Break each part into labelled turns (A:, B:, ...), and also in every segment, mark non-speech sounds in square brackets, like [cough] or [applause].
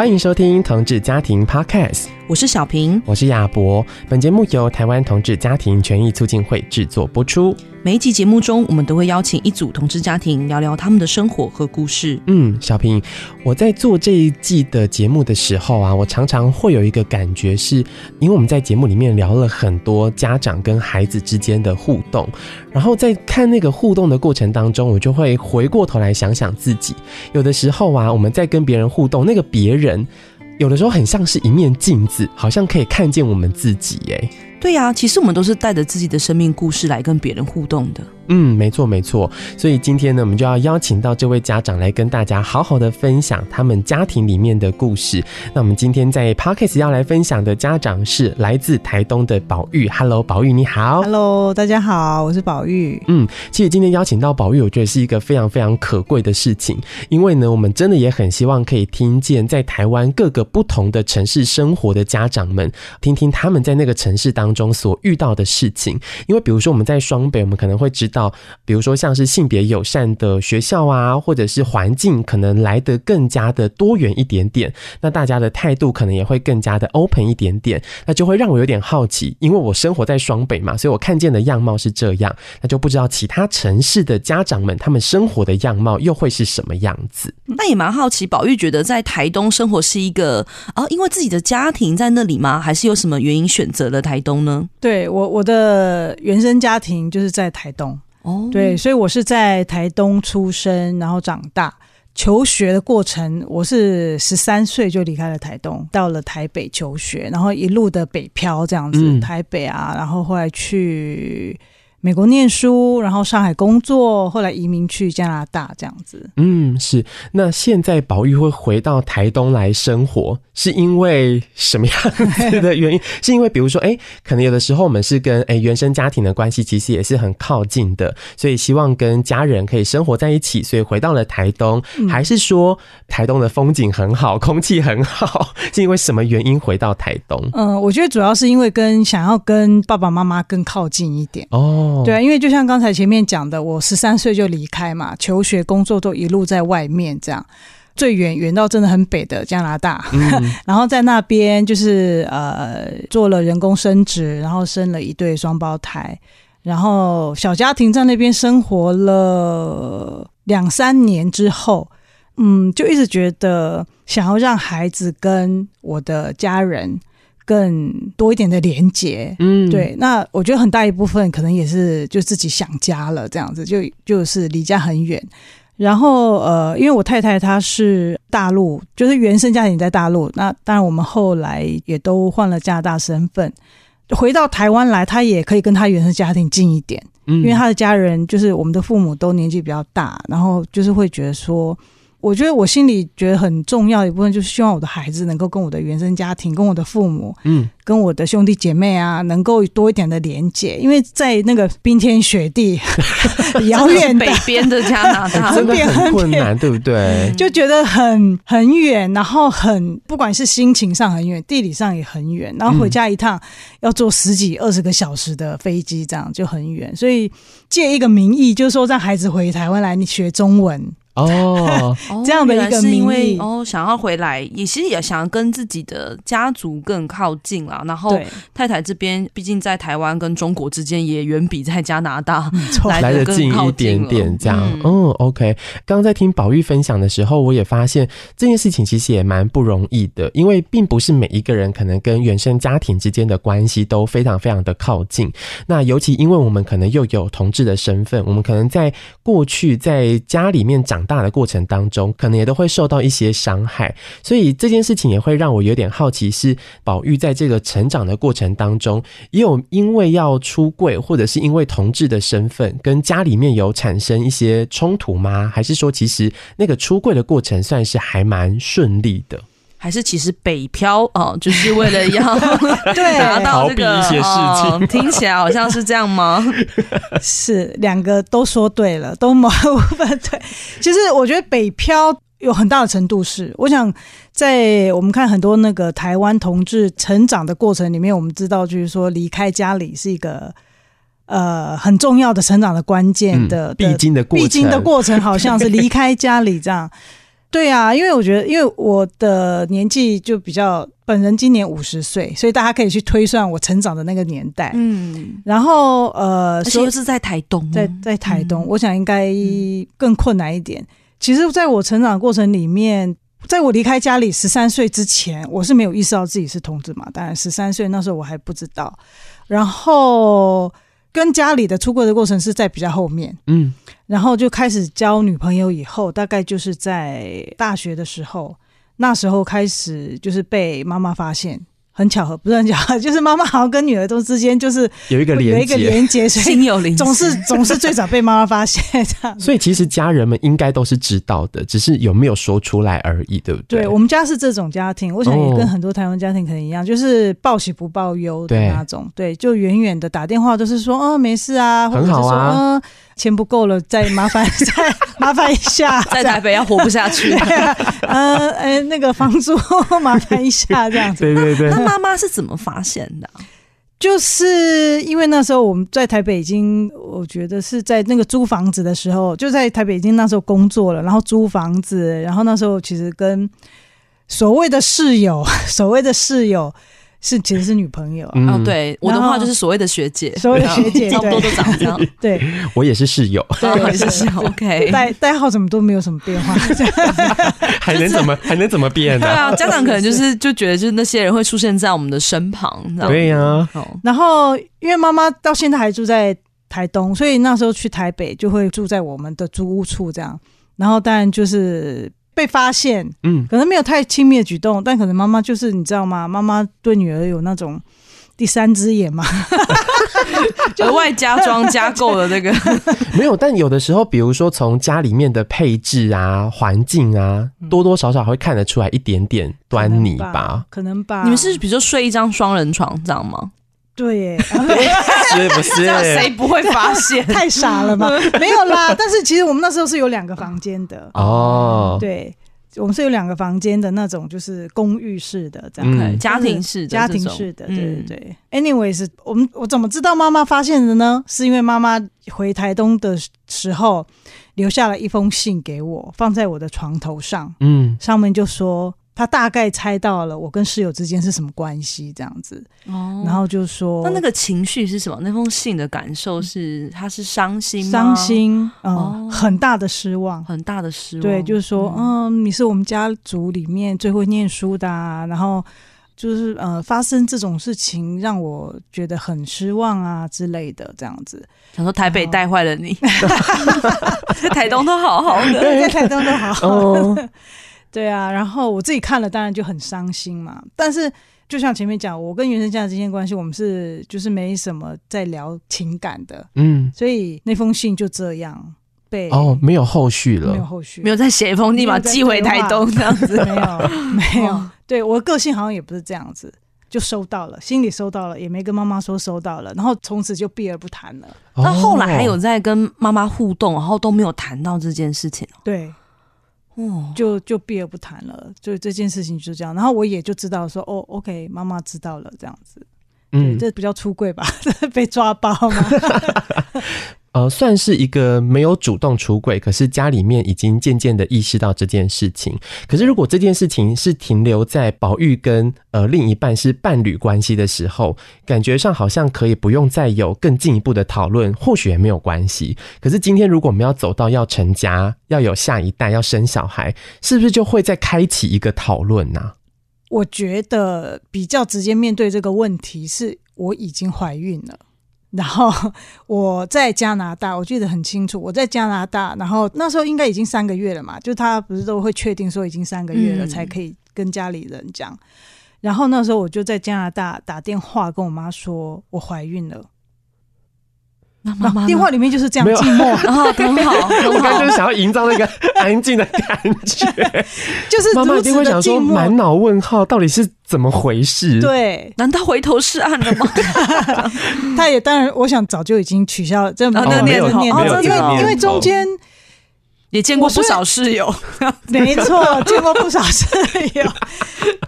A: 欢迎收听同志家庭 Podcast，
B: 我是小平，
A: 我是亚博。本节目由台湾同志家庭权益促进会制作播出。
B: 每一集节目中，我们都会邀请一组同志家庭聊聊他们的生活和故事。
A: 嗯，小平，我在做这一季的节目的时候啊，我常常会有一个感觉是，是因为我们在节目里面聊了很多家长跟孩子之间的互动，然后在看那个互动的过程当中，我就会回过头来想想自己。有的时候啊，我们在跟别人互动，那个别人有的时候很像是一面镜子，好像可以看见我们自己，哎。
B: 对呀、啊，其实我们都是带着自己的生命故事来跟别人互动的。
A: 嗯，没错没错。所以今天呢，我们就要邀请到这位家长来跟大家好好的分享他们家庭里面的故事。那我们今天在 Podcast 要来分享的家长是来自台东的宝玉。Hello，宝玉你好。
C: Hello，大家好，我是宝玉。
A: 嗯，其实今天邀请到宝玉，我觉得是一个非常非常可贵的事情，因为呢，我们真的也很希望可以听见在台湾各个不同的城市生活的家长们，听听他们在那个城市当中所遇到的事情。因为比如说我们在双北，我们可能会知道。比如说像是性别友善的学校啊，或者是环境可能来得更加的多元一点点，那大家的态度可能也会更加的 open 一点点，那就会让我有点好奇，因为我生活在双北嘛，所以我看见的样貌是这样，那就不知道其他城市的家长们他们生活的样貌又会是什么样子。
B: 那也蛮好奇，宝玉觉得在台东生活是一个啊，因为自己的家庭在那里吗？还是有什么原因选择了台东呢？
C: 对，我我的原生家庭就是在台东。哦，对，所以我是在台东出生，然后长大。求学的过程，我是十三岁就离开了台东，到了台北求学，然后一路的北漂这样子，嗯、台北啊，然后后来去。美国念书，然后上海工作，后来移民去加拿大，这样子。
A: 嗯，是。那现在宝玉会回到台东来生活，是因为什么样子的原因？是因为比如说，哎，可能有的时候我们是跟哎原生家庭的关系其实也是很靠近的，所以希望跟家人可以生活在一起，所以回到了台东。嗯、还是说台东的风景很好，空气很好，是因为什么原因回到台东？
C: 嗯，我觉得主要是因为跟想要跟爸爸妈妈更靠近一点哦。对啊，因为就像刚才前面讲的，我十三岁就离开嘛，求学、工作都一路在外面，这样最远远到真的很北的加拿大，嗯、[laughs] 然后在那边就是呃做了人工生殖，然后生了一对双胞胎，然后小家庭在那边生活了两三年之后，嗯，就一直觉得想要让孩子跟我的家人。更多一点的连接，嗯，对，那我觉得很大一部分可能也是就自己想家了，这样子就就是离家很远。然后呃，因为我太太她是大陆，就是原生家庭在大陆，那当然我们后来也都换了加拿大身份，回到台湾来，她也可以跟她原生家庭近一点，嗯，因为她的家人就是我们的父母都年纪比较大，然后就是会觉得说。我觉得我心里觉得很重要的一部分，就是希望我的孩子能够跟我的原生家庭、跟我的父母，嗯，跟我的兄弟姐妹啊，能够多一点的连结。因为在那个冰天雪地、[laughs] 遥远
B: 北边的加拿大，[laughs]
A: 真的很困难，对不对？
C: 就觉得很很远，然后很不管是心情上很远，地理上也很远，然后回家一趟要坐十几二十个小时的飞机，这样就很远。所以借一个名义，就是说让孩子回台湾来你学中文。
A: 哦，
C: 这样的一个名义
B: 哦，想要回来，也其实也想要跟自己的家族更靠近啦。然后太太这边，毕竟在台湾跟中国之间也远比在加拿大 [laughs] 来得近
A: 一点点。这样，嗯，嗯，OK。刚刚在听宝玉分享的时候，我也发现这件事情其实也蛮不容易的，因为并不是每一个人可能跟原生家庭之间的关系都非常非常的靠近。那尤其因为我们可能又有同志的身份，我们可能在过去在家里面长。大的过程当中，可能也都会受到一些伤害，所以这件事情也会让我有点好奇：是宝玉在这个成长的过程当中，也有因为要出柜，或者是因为同志的身份，跟家里面有产生一些冲突吗？还是说，其实那个出柜的过程算是还蛮顺利的？
B: 还是其实北漂哦，就是为了要 [laughs] 对拿到这个
A: 一些事情，
B: 哦，听起来好像是这样吗？[laughs]
C: 是两个都说对了，都某部分对。其实我觉得北漂有很大的程度是，我想在我们看很多那个台湾同志成长的过程里面，我们知道就是说离开家里是一个呃很重要的成长的关键的，
A: 嗯、必经的过程，
C: 必经的过程好像是离开家里这样。对啊，因为我觉得，因为我的年纪就比较，本人今年五十岁，所以大家可以去推算我成长的那个年代。嗯，然后呃，
B: 而且又是在台东，
C: 在在台东，嗯、我想应该更困难一点。其实，在我成长的过程里面，在我离开家里十三岁之前，我是没有意识到自己是同志嘛。当然，十三岁那时候我还不知道。然后。跟家里的出柜的过程是在比较后面，嗯，然后就开始交女朋友以后，大概就是在大学的时候，那时候开始就是被妈妈发现。很巧合，不是很巧合，[laughs] 就是妈妈好像跟女儿都之间就是
A: 有一个连
C: 有一个连接，
B: 心有灵，
C: 总是总是最早被妈妈发现这样。
A: 所以其实家人们应该都是知道的，只是有没有说出来而已，对不对？
C: 对，我们家是这种家庭，我想也跟很多台湾家庭可能一样，就是报喜不报忧的那种。对，就远远的打电话都是说，哦，没事啊，
A: 很好啊。嗯
C: 钱不够了，再麻烦 [laughs] 再麻烦一下，
B: 在台北要活不下去。[laughs]
C: 呃，呃，那个房租麻烦一下，[laughs] 这样子。
A: 对对对。
B: 那妈妈是怎么发现的？
C: 就是因为那时候我们在台北已经，我觉得是在那个租房子的时候，就在台北已经那时候工作了，然后租房子，然后那时候其实跟所谓的室友，所谓的室友。是，其实是女朋友。
B: 嗯、哦，对，我的话就是所谓的学姐，
C: 所谓的学姐，
B: 差不多都长这样。[laughs]
C: 对，
A: 我也是室友，
C: 对，
B: 我也是室友。OK，
C: 代代号怎么都没有什么变化，[laughs]
A: 还能怎么 [laughs] 还能怎么变呢？
B: 对啊，家长可能就是就觉得就是那些人会出现在我们的身旁，
A: 对呀、啊。
C: 然后因为妈妈到现在还住在台东，所以那时候去台北就会住在我们的租屋处这样。然后当然就是。被发现，嗯，可能没有太亲密的举动，但可能妈妈就是你知道吗？妈妈对女儿有那种第三只眼嘛，[laughs]
B: 额外加装加购的那个 [laughs]
A: 没有。但有的时候，比如说从家里面的配置啊、环境啊，多多少少会看得出来一点点端倪吧？
C: 可能吧？
B: 你们是比如说睡一张双人床这样吗？
C: 对耶，[laughs]
A: 是不是？
B: 谁不会发现？[laughs]
C: 太傻了吗？[laughs] 没有啦。但是其实我们那时候是有两个房间的哦。对，我们是有两个房间的那种，就是公寓式的这样，
B: 嗯、家庭式的，
C: 家庭式的。对对对。嗯、Anyways，我们我怎么知道妈妈发现的呢？是因为妈妈回台东的时候留下了一封信给我，放在我的床头上。嗯，上面就说。他大概猜到了我跟室友之间是什么关系，这样子，哦，然后就说，
B: 那那个情绪是什么？那封信的感受是，他是伤心
C: 吗？伤心，嗯，哦、很大的失望，
B: 很大的失望。
C: 对，就是说，嗯，嗯，你是我们家族里面最会念书的，啊，然后就是呃，发生这种事情让我觉得很失望啊之类的，这样子。
B: 想说台北带坏了你，[laughs] 在台东都好好的，
C: 在台东都好好的。哦对啊，然后我自己看了，当然就很伤心嘛。但是就像前面讲，我跟原生家庭之间关系，我们是就是没什么在聊情感的，嗯，所以那封信就这样被
A: 哦，没有后续了，
C: 没有后续，
B: 没有再写一封立马寄回台东这样子，[laughs]
C: 没有没有。哦、对我的个性好像也不是这样子，就收到了，心里收到了，也没跟妈妈说收到了，然后从此就避而不谈了。
B: 那、哦、后来还有在跟妈妈互动，然后都没有谈到这件事情。
C: 对。哦，就就避而不谈了，就这件事情就这样，然后我也就知道说，哦，OK，妈妈知道了，这样子，嗯，这比较出柜吧，[laughs] 被抓包吗？[laughs]
A: 呃，算是一个没有主动出轨，可是家里面已经渐渐的意识到这件事情。可是如果这件事情是停留在宝玉跟呃另一半是伴侣关系的时候，感觉上好像可以不用再有更进一步的讨论，或许也没有关系。可是今天如果我们要走到要成家、要有下一代、要生小孩，是不是就会再开启一个讨论呢？
C: 我觉得比较直接面对这个问题是，我已经怀孕了。然后 [laughs] 我在加拿大，我记得很清楚。我在加拿大，然后那时候应该已经三个月了嘛，就他不是都会确定说已经三个月了才可以跟家里人讲。嗯、然后那时候我就在加拿大打电话跟我妈说，我怀孕了。
B: 那妈妈
C: 电话里面就是这样寂寞，
B: 然 [laughs] 后很好，
A: 我刚刚就是想要营造那个安静的感觉，
C: 就是
A: 妈妈一定会想说满脑问号，到底是怎么回事？
C: 对，
B: 难道回头是岸了吗？[laughs]
C: 他也当然，我想早就已经取消了这个念
A: 念头，因
C: 为因为中间
B: 也见过不少室友，
C: 没错，见过不少室友，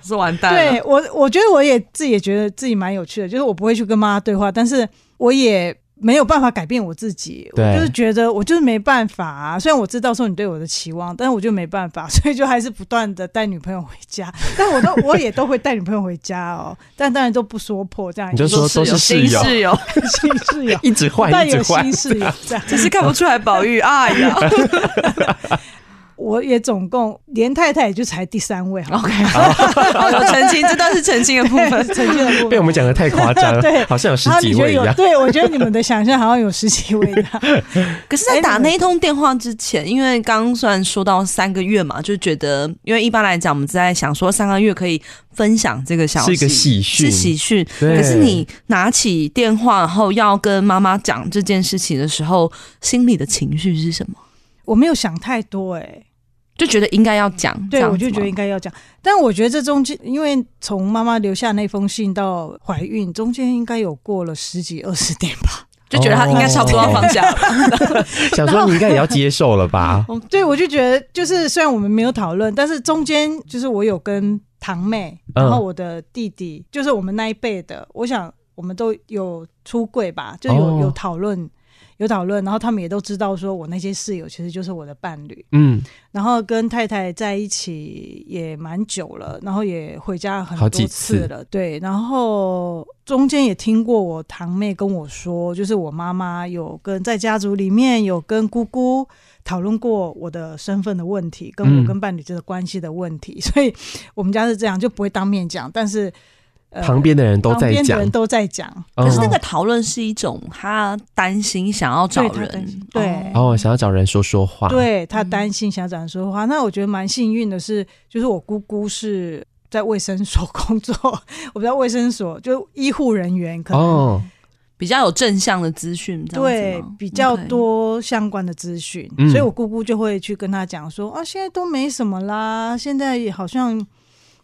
B: 是完蛋。
C: 对我，我觉得我也自己也觉得自己蛮有趣的，就是我不会去跟妈妈对话，但是我也。没有办法改变我自己，我就是觉得我就是没办法啊。虽然我知道说你对我的期望，但是我就没办法，[laughs] 所以就还是不断的带女朋友回家。[laughs] 但我都我也都会带女朋友回家哦，但当然都不说破这样。
A: 你就说都是
B: 新室友，
C: 新室友
A: 一直换，一直换，
C: 新室友这样，
B: 只是看不出来宝玉。哎呀。[laughs]
C: 我也总共连太太也就才第三位好
B: ，OK，[laughs] 好，有澄清，这段是澄清的部分，[laughs]
C: 澄清的部分
A: 被我们讲的太夸张了，[laughs] 对，好像有十几位一样。
C: 对，我觉得你们的想象好像有十几位的。
B: 可是，在打那一通电话之前，因为刚刚虽然说到三个月嘛，就觉得，因为一般来讲，我们在想说三个月可以分享这个消息，
A: 是一个喜讯，
B: 是喜讯。可是你拿起电话，然后要跟妈妈讲这件事情的时候，心里的情绪是什么？
C: 我没有想太多，哎。
B: 就觉得应该要讲，
C: 对，我就觉得应该要讲。但我觉得这中间，因为从妈妈留下那封信到怀孕，中间应该有过了十几二十年吧，
B: 就觉得他应该差不多要放下了。[laughs]
A: 想说你应该也要接受了吧？
C: 对，我就觉得就是虽然我们没有讨论，但是中间就是我有跟堂妹，然后我的弟弟，就是我们那一辈的，我想我们都有出柜吧，就有有讨论。有讨论，然后他们也都知道，说我那些室友其实就是我的伴侣。嗯，然后跟太太在一起也蛮久了，然后也回家很多次了。次对，然后中间也听过我堂妹跟我说，就是我妈妈有跟在家族里面有跟姑姑讨论过我的身份的问题，跟我跟伴侣这个关系的问题。嗯、所以我们家是这样，就不会当面讲，但是。
A: 旁边的人都在讲，旁边
C: 的人都在讲。
B: 可是那个讨论是一种他担心想要找人，
C: 对，
A: 哦，想要找人说说话。
C: 对，他担心想要找人说说话。那我觉得蛮幸运的是，就是我姑姑是在卫生所工作，[laughs] 我不知道卫生所就医护人员，可能
B: 比较有正向的资讯，
C: 对，比较多相关的资讯，所以我姑姑就会去跟他讲说啊，现在都没什么啦，现在好像。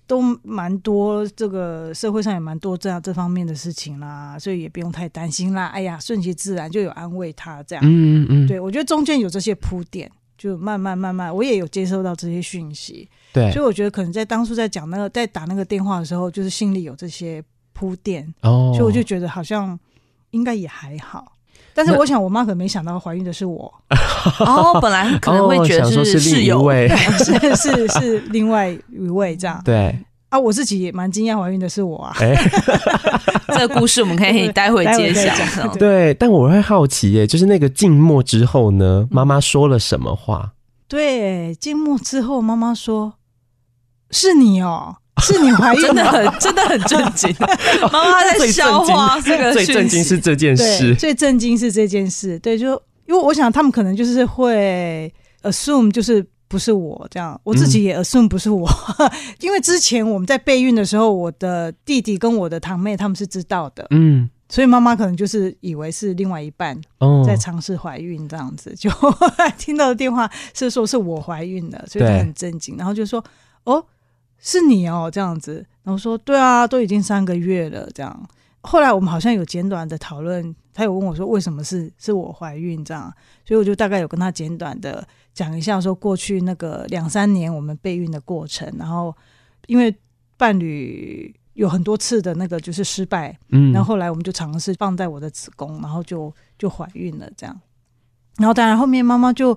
C: 都蛮多，这个社会上也蛮多这样这方面的事情啦，所以也不用太担心啦。哎呀，顺其自然就有安慰他这样。嗯嗯嗯，对，我觉得中间有这些铺垫，就慢慢慢慢，我也有接收到这些讯息。对，所以我觉得可能在当初在讲那个在打那个电话的时候，就是心里有这些铺垫。哦，所以我就觉得好像应该也还好。但是我想我妈可能没想到怀孕的是我。[laughs]
B: 哦，本来可能会觉得是室友，[laughs]
C: 是是是另外一位这样。
A: 对
C: 啊，我自己也蛮惊讶怀孕的是我啊。[laughs]
B: 这个故事我们可以待会揭晓。
A: 对，但我会好奇耶，就是那个静默之后呢，妈妈说了什么话？
C: 对，静默之后，妈妈说：“是你哦。” [laughs] 是你怀孕 [laughs]
B: 真的很真的很震惊，[laughs] 妈妈在消化这个。
A: 最震惊是这件事，
C: 最震惊是这件事。对，就因为我想他们可能就是会 assume 就是不是我这样，我自己也 assume 不是我，嗯、因为之前我们在备孕的时候，我的弟弟跟我的堂妹他们是知道的，嗯，所以妈妈可能就是以为是另外一半在尝试怀孕这样子，就听到的电话是说是我怀孕了，所以就很震惊，然后就说哦。是你哦，这样子，然后说对啊，都已经三个月了，这样。后来我们好像有简短的讨论，他有问我说为什么是是我怀孕这样，所以我就大概有跟他简短的讲一下，说过去那个两三年我们备孕的过程，然后因为伴侣有很多次的那个就是失败，嗯，然后后来我们就尝试放在我的子宫，然后就就怀孕了这样。然后当然后面妈妈就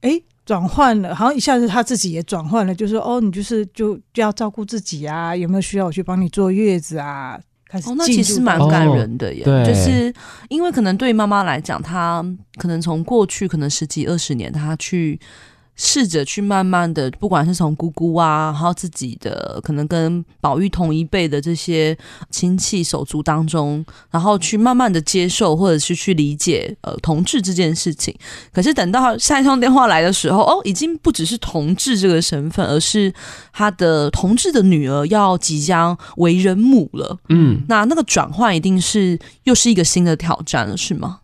C: 哎。转换了，好像一下子他自己也转换了，就是说哦，你就是就就要照顾自己啊，有没有需要我去帮你坐月子啊？开始哦，
B: 那其实蛮感人的耶，哦、就是因为可能对妈妈来讲，她可能从过去可能十几二十年，她去。试着去慢慢的，不管是从姑姑啊，然后自己的可能跟宝玉同一辈的这些亲戚手足当中，然后去慢慢的接受，或者是去理解呃同志这件事情。可是等到下一通电话来的时候，哦，已经不只是同志这个身份，而是他的同志的女儿要即将为人母了。嗯，那那个转换一定是又是一个新的挑战了，是吗？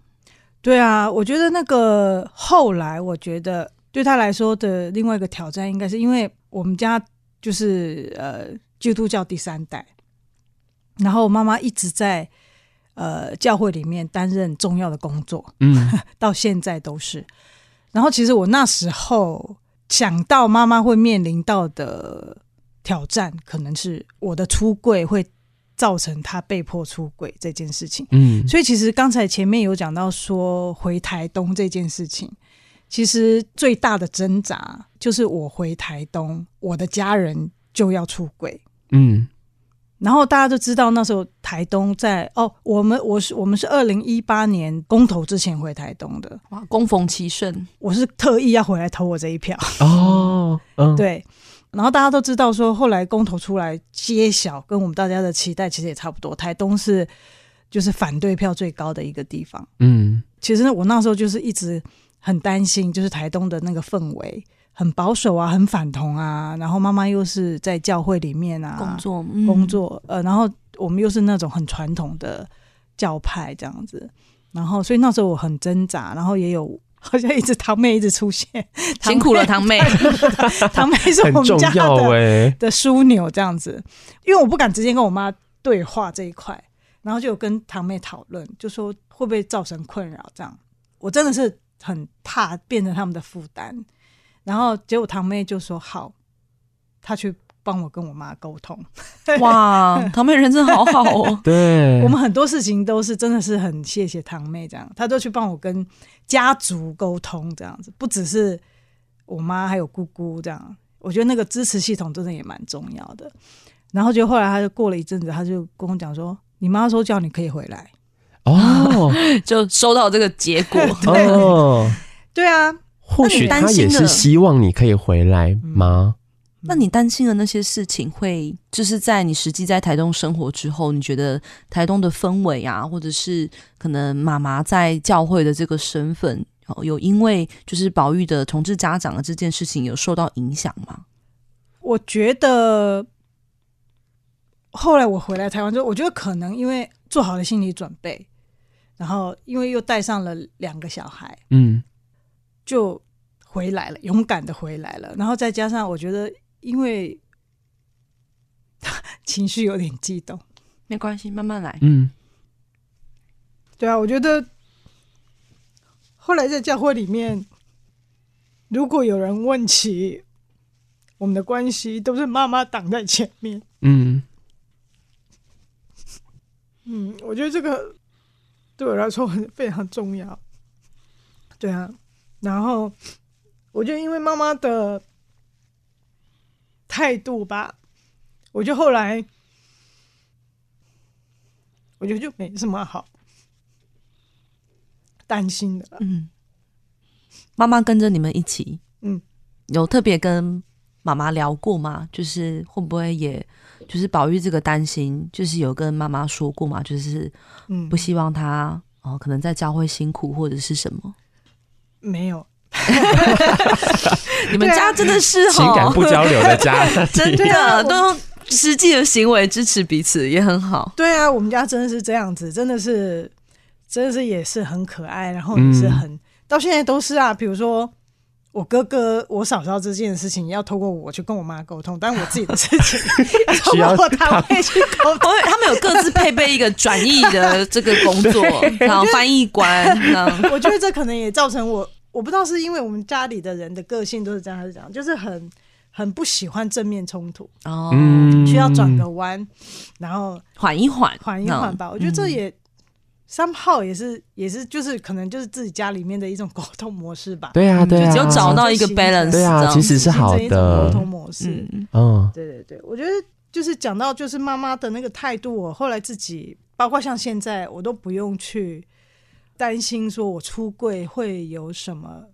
C: 对啊，我觉得那个后来，我觉得。对他来说的另外一个挑战，应该是因为我们家就是呃基督教第三代，然后妈妈一直在呃教会里面担任重要的工作，嗯，[laughs] 到现在都是。然后其实我那时候想到妈妈会面临到的挑战，可能是我的出柜会造成他被迫出轨这件事情。嗯，所以其实刚才前面有讲到说回台东这件事情，其实最大的挣扎就是我回台东，我的家人就要出轨。嗯。然后大家都知道，那时候台东在哦，我们我是我们是二零一八年公投之前回台东的，
B: 哇，恭逢其盛，
C: 我是特意要回来投我这一票哦，[laughs] 嗯，对。然后大家都知道说，后来公投出来揭晓，跟我们大家的期待其实也差不多，台东是就是反对票最高的一个地方。嗯，其实呢，我那时候就是一直很担心，就是台东的那个氛围。很保守啊，很反同啊，然后妈妈又是在教会里面啊
B: 工作，
C: 嗯、工作，呃，然后我们又是那种很传统的教派这样子，然后所以那时候我很挣扎，然后也有好像一直堂妹一直出现，
B: 辛苦了堂妹，[laughs]
C: 堂妹是我们家的
A: 欸、
C: 的枢纽这样子，因为我不敢直接跟我妈对话这一块，然后就有跟堂妹讨论，就说会不会造成困扰这样，我真的是很怕变成他们的负担。然后结果堂妹就说好，她去帮我跟我妈沟通。
B: 哇，[laughs] 堂妹人真好好哦。
A: 对，
C: 我们很多事情都是真的是很谢谢堂妹这样，她都去帮我跟家族沟通这样子，不只是我妈，还有姑姑这样。我觉得那个支持系统真的也蛮重要的。然后就后来她就过了一阵子，她就跟我讲说：“你妈说叫你可以回来。”
A: 哦，[laughs]
B: 就收到这个结果。[laughs]
C: 对哦，对啊。
A: 或许他也是希望你可以回来吗？
B: 那你担心的那些事情，会就是在你实际在台东生活之后，你觉得台东的氛围啊，或者是可能妈妈在教会的这个身份，有因为就是宝玉的同志家长的这件事情有受到影响吗？
C: 我觉得后来我回来台湾之后，我觉得可能因为做好了心理准备，然后因为又带上了两个小孩，嗯。就回来了，勇敢的回来了。然后再加上，我觉得因为 [laughs] 情绪有点激动，
B: 没关系，慢慢来。
A: 嗯，
C: 对啊，我觉得后来在教会里面，如果有人问起我们的关系，都是妈妈挡在前面。嗯嗯，我觉得这个对我来说很非常重要。对啊。然后，我就因为妈妈的态度吧，我就后来，我觉得就没什么好担心的了。
B: 嗯，妈妈跟着你们一起，嗯，有特别跟妈妈聊过吗？就是会不会也，就是宝玉这个担心，就是有跟妈妈说过嘛？就是，嗯，不希望他哦，可能在教会辛苦或者是什么。
C: 没有，[laughs]
B: 你们家真的是 [laughs]
A: 情感不交流的家，[laughs]
B: 真的都用实际的行为支持彼此，也很好。
C: 对啊，我们家真的是这样子，真的是，真的是也是很可爱，然后也是很、嗯、到现在都是啊。比如说我哥哥、我嫂嫂这件事情，要透过我去跟我妈沟通，但我自己的事情 [laughs] [laughs] 需要他们去沟通。[laughs]
B: 他们有各自配备一个转译的这个工作，然后翻译官。
C: 我觉得这可能也造成我。我不知道是因为我们家里的人的个性都是这样，还是这样，就是很很不喜欢正面冲突哦，需要转个弯，然后
B: 缓一缓，
C: 缓一缓吧。我觉得这也 somehow 也是也是就是可能就是自己家里面的一种沟通模式吧。
A: 对啊，对啊，
B: 只有找到一个 balance，
A: 对啊，其实是好的
C: 沟通模式。嗯，对对对，我觉得就是讲到就是妈妈的那个态度，我后来自己包括像现在，我都不用去。担心说我出柜会有什么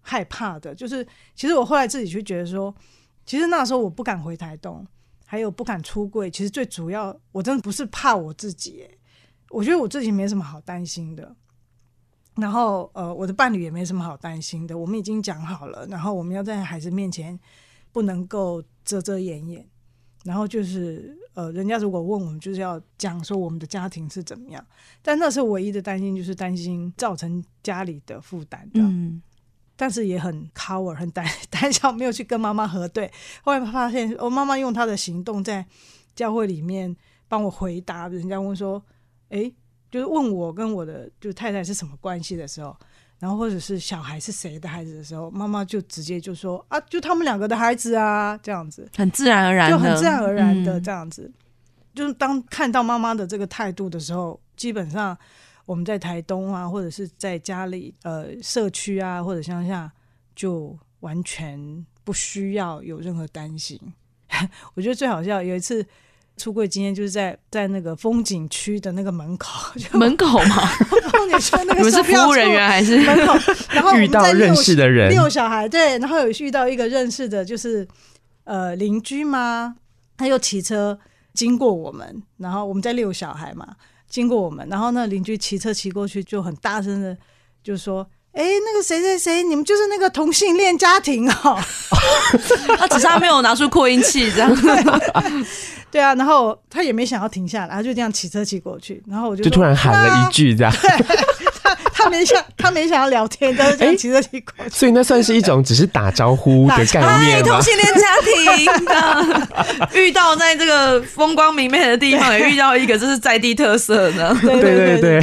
C: 害怕的？就是其实我后来自己去觉得说，其实那时候我不敢回台东，还有不敢出柜。其实最主要，我真的不是怕我自己，我觉得我自己没什么好担心的。然后呃，我的伴侣也没什么好担心的。我们已经讲好了，然后我们要在孩子面前不能够遮遮掩掩。然后就是，呃，人家如果问我们，就是要讲说我们的家庭是怎么样。但那时候唯一的担心就是担心造成家里的负担的。嗯。但是也很 cover，很胆 [laughs] 胆小，没有去跟妈妈核对。后来发现，我妈妈用她的行动在教会里面帮我回答。人家问说，哎，就是问我跟我的就太太是什么关系的时候。然后或者是小孩是谁的孩子的时候，妈妈就直接就说啊，就他们两个的孩子啊，这样子，
B: 很自然而然，
C: 就很自然而然的这样子。嗯、就是当看到妈妈的这个态度的时候，基本上我们在台东啊，或者是在家里呃社区啊，或者乡下，就完全不需要有任何担心。[laughs] 我觉得最好笑有一次出柜经验，就是在在那个风景区的那个门口，[laughs]
B: 门口吗？
C: 风景区那个 [laughs]
B: 你们是服务人员还是
C: 门口？然后
A: 遇到认识的人，
C: 遛小孩，对，然后有遇到一个认识的，就是呃邻居吗？他又骑车经过我们，然后我们在遛小孩嘛，经过我们，然后那邻居骑车骑过去，就很大声的就说：“哎，那个谁谁谁，你们就是那个同性恋家庭哦。[laughs] ”
B: 他只是他没有拿出扩音器，这样。[laughs]
C: 对啊，然后他也没想要停下来，他就这样骑车骑过去，然后我就
A: 就突然喊了一句这样。[laughs]
C: 他没想，他没想要聊天，但是就骑着骑过去。
A: 所以那算是一种只是打招呼的概念吗？
B: 同性恋家庭 [laughs] 的遇到在这个风光明媚的地方，也遇到一个这是在地特色的。
C: 对对对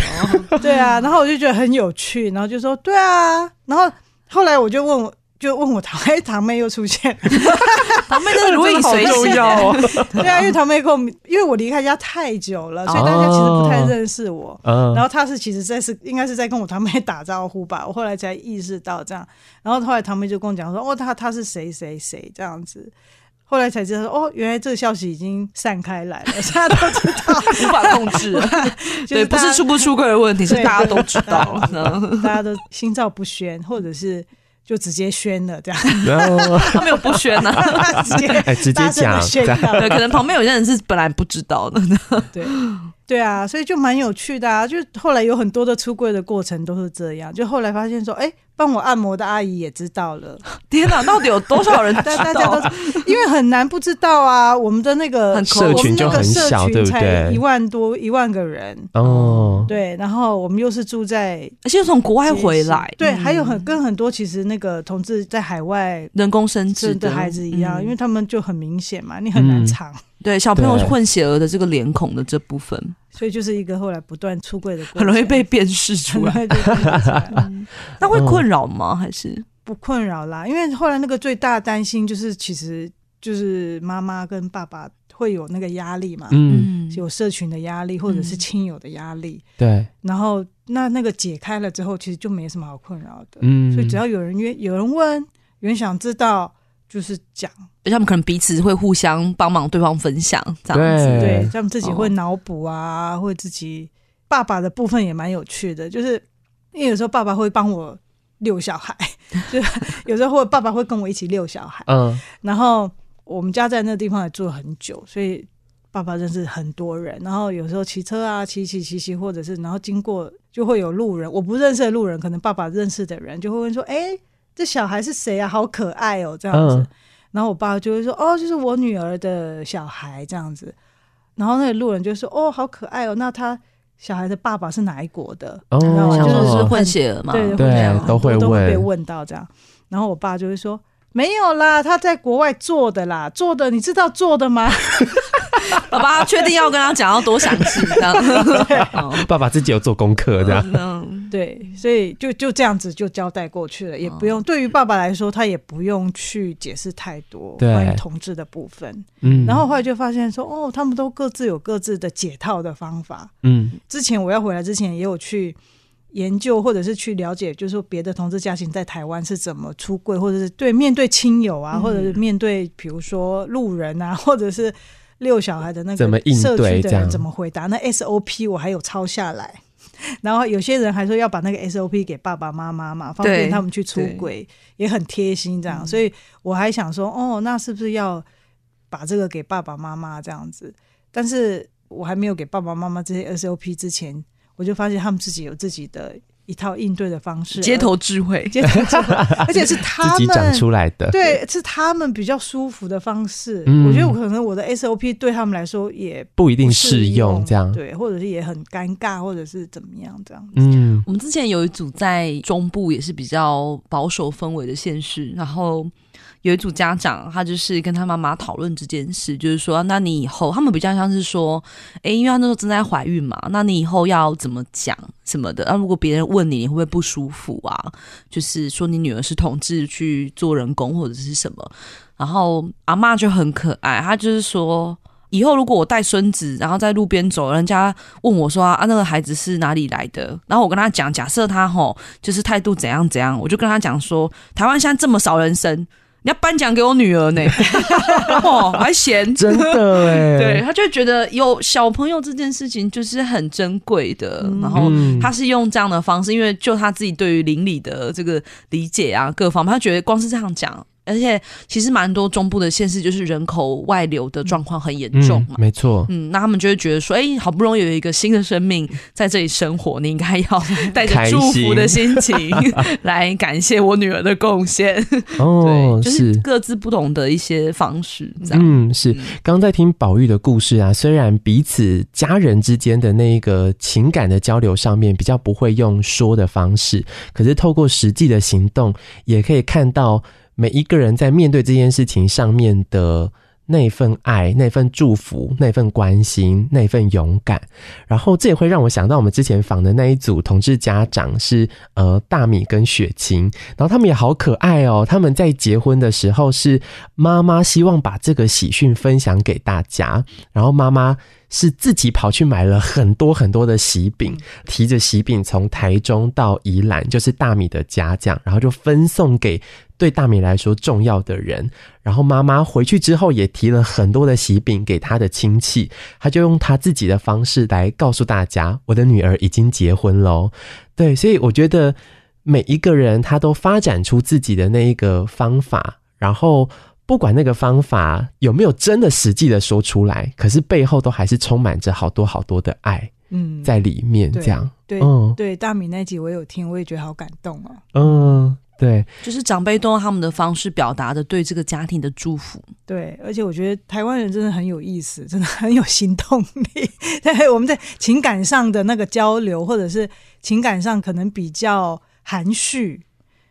C: 对，对啊。然后我就觉得很有趣，然后就说对啊。然后后来我就问我。就问我堂妹，堂妹又出现，[laughs]
B: 堂妹真的 [laughs] 如影随形哦。[laughs]
C: 对啊，因为堂妹跟我，因为我离开家太久了，所以大家其实不太认识我。哦、然后他是其实在是应该是在跟我堂妹打招呼吧，我后来才意识到这样。然后后来堂妹就跟我讲说，哦，他他是谁谁谁这样子。后来才知道说，哦，原来这个消息已经散开来了，大家都知道，
B: 无法控制。对，不是出不出柜的问题，是大家都知道，
C: 大家都心照不宣，或者是。就直接宣了这样，[laughs]
B: 他没有不宣 [laughs] 呢，
C: 直接哎
A: 直接讲，
B: 对，可能旁边有些人是本来不知道的，
C: 对。对啊，所以就蛮有趣的啊！就后来有很多的出柜的过程都是这样。就后来发现说，哎，帮我按摩的阿姨也知道了。[laughs]
B: 天哪，到底有多少人 [laughs] 知道？
C: 大家都因为很难不知道啊。我们的那个
A: 社群就很小，对不对？
C: 一万多一万个人
A: 哦，
C: 对。然后我们又是住在，
B: 而且又从国外回来，
C: 对，还有很跟很多其实那个同志在海外
B: 人工生殖
C: 的孩子一样，因为他们就很明显嘛，你很难藏。
B: 对小朋友混血儿的这个脸孔的这部分，
C: 所以就是一个后来不断出柜的，
B: 很容易被辨识出来。[laughs] 那会困扰吗？还是
C: 不困扰啦？因为后来那个最大的担心就是，其实就是妈妈跟爸爸会有那个压力嘛，嗯，有社群的压力或者是亲友的压力。
A: 对，
C: 然后那那个解开了之后，其实就没什么好困扰的。嗯，所以只要有人约，有人问，有人想知道。就是讲，
B: 而且他们可能彼此会互相帮忙，对方分享这样子，
C: 对，他们自己会脑补啊，或者、哦、自己爸爸的部分也蛮有趣的，就是因为有时候爸爸会帮我遛小孩，[laughs] 就有时候会爸爸会跟我一起遛小孩，嗯，然后我们家在那个地方也住了很久，所以爸爸认识很多人，然后有时候骑车啊，骑骑骑骑，或者是然后经过就会有路人，我不认识的路人，可能爸爸认识的人就会问说，哎、欸。这小孩是谁啊？好可爱哦，这样子。嗯、然后我爸就会说：“哦，就是我女儿的小孩这样子。”然后那个路人就说：“哦，好可爱哦，那他小孩的爸爸是哪一国的？哦，
B: 就是混血儿嘛，
C: 对
A: 对，都会
C: 都会被问到这样。然后我爸就会说。”没有啦，他在国外做的啦，做的你知道做的吗？
B: 爸爸确定要跟他讲要多详细这样？[laughs]
A: 对爸爸自己有做功课这样。
C: 对，所以就就这样子就交代过去了，也不用对于爸爸来说，他也不用去解释太多关于同志的部分。嗯，然后后来就发现说，哦，他们都各自有各自的解套的方法。嗯，之前我要回来之前也有去。研究或者是去了解，就是说别的同志家庭在台湾是怎么出柜，或者是对面对亲友啊，或者是面对比如说路人啊，或者是遛小孩的那个社区的人怎么回答？那 SOP 我还有抄下来，[laughs] 然后有些人还说要把那个 SOP 给爸爸妈妈嘛，方便他们去出轨，也很贴心这样。所以我还想说，哦，那是不是要把这个给爸爸妈妈这样子？但是我还没有给爸爸妈妈这些 SOP 之前。我就发现他们自己有自己的一套应对的方式，
B: 街头智慧，
C: 街头智慧，[laughs] 而且是他们
A: 长出来的，
C: 对，是他们比较舒服的方式。嗯、我觉得我可能我的 SOP 对他们来说也不，
A: 不一定适用，这样
C: 对，或者是也很尴尬，或者是怎么样这样。
B: 嗯，我们之前有一组在中部也是比较保守氛围的县市，然后。有一组家长，他就是跟他妈妈讨论这件事，就是说，那你以后他们比较像是说，哎，因为他那时候正在怀孕嘛，那你以后要怎么讲什么的？那如果别人问你，你会不会不舒服啊？[laughs] 就是说你女儿是同志去做人工或者是什么？然后阿嬷就很可爱，她就是说以后如果我带孙子，然后在路边走，人家问我说啊，那个孩子是哪里来的？然后我跟他讲，假设他吼就是态度怎样怎样，我就跟他讲说，台湾现在这么少人生。你要颁奖给我女儿呢？[laughs] 哦，还嫌
A: 真的哎，[laughs]
B: 对，他就觉得有小朋友这件事情就是很珍贵的，嗯、然后他是用这样的方式，因为就他自己对于邻里的这个理解啊，各方面，他觉得光是这样讲。而且其实蛮多中部的县市，就是人口外流的状况很严重嘛。
A: 嗯、没错，
B: 嗯，那他们就会觉得说，哎、欸，好不容易有一个新的生命在这里生活，你应该要 [laughs] 带着祝福的心情 [laughs] 来感谢我女儿的贡献。[laughs] 哦，对，就是各自不同的一些方式，这样。
A: 嗯，是。刚在听宝玉的故事啊，虽然彼此家人之间的那一个情感的交流上面比较不会用说的方式，可是透过实际的行动，也可以看到。每一个人在面对这件事情上面的那份爱、那份祝福、那份关心、那份勇敢，然后这也会让我想到我们之前访的那一组同志家长是呃大米跟雪晴，然后他们也好可爱哦。他们在结婚的时候是妈妈希望把这个喜讯分享给大家，然后妈妈。是自己跑去买了很多很多的喜饼，提着喜饼从台中到宜兰，就是大米的家这样，然后就分送给对大米来说重要的人。然后妈妈回去之后也提了很多的喜饼给她的亲戚，她就用她自己的方式来告诉大家，我的女儿已经结婚喽。对，所以我觉得每一个人他都发展出自己的那一个方法，然后。不管那个方法有没有真的实际的说出来，可是背后都还是充满着好多好多的爱，嗯，在里面这样。
C: 对，嗯、对，大米那集我有听，我也觉得好感动哦。
A: 嗯，对，
B: 就是长辈都用他们的方式表达的对这个家庭的祝福。
C: 对，而且我觉得台湾人真的很有意思，[laughs] 真的很有行动力。[laughs] 对，我们在情感上的那个交流，或者是情感上可能比较含蓄，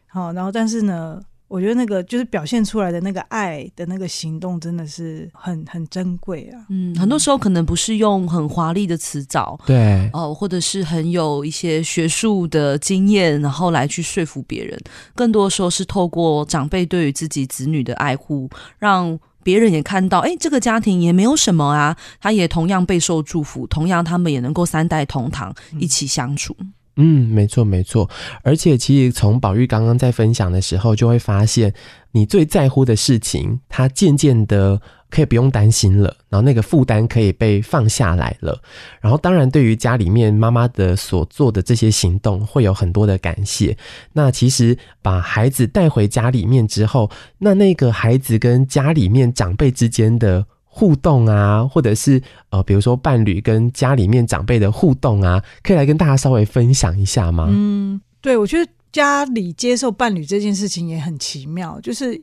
C: 好，然后但是呢。我觉得那个就是表现出来的那个爱的那个行动，真的是很很珍贵啊。
B: 嗯，很多时候可能不是用很华丽的词藻，
A: 对，
B: 哦、呃，或者是很有一些学术的经验，然后来去说服别人。更多的时候是透过长辈对于自己子女的爱护，让别人也看到，哎，这个家庭也没有什么啊，他也同样备受祝福，同样他们也能够三代同堂，一起相处。嗯
A: 嗯，没错没错，而且其实从宝玉刚刚在分享的时候，就会发现你最在乎的事情，它渐渐的可以不用担心了，然后那个负担可以被放下来了。然后当然，对于家里面妈妈的所做的这些行动，会有很多的感谢。那其实把孩子带回家里面之后，那那个孩子跟家里面长辈之间的。互动啊，或者是呃，比如说伴侣跟家里面长辈的互动啊，可以来跟大家稍微分享一下吗？
C: 嗯，对，我觉得家里接受伴侣这件事情也很奇妙，就是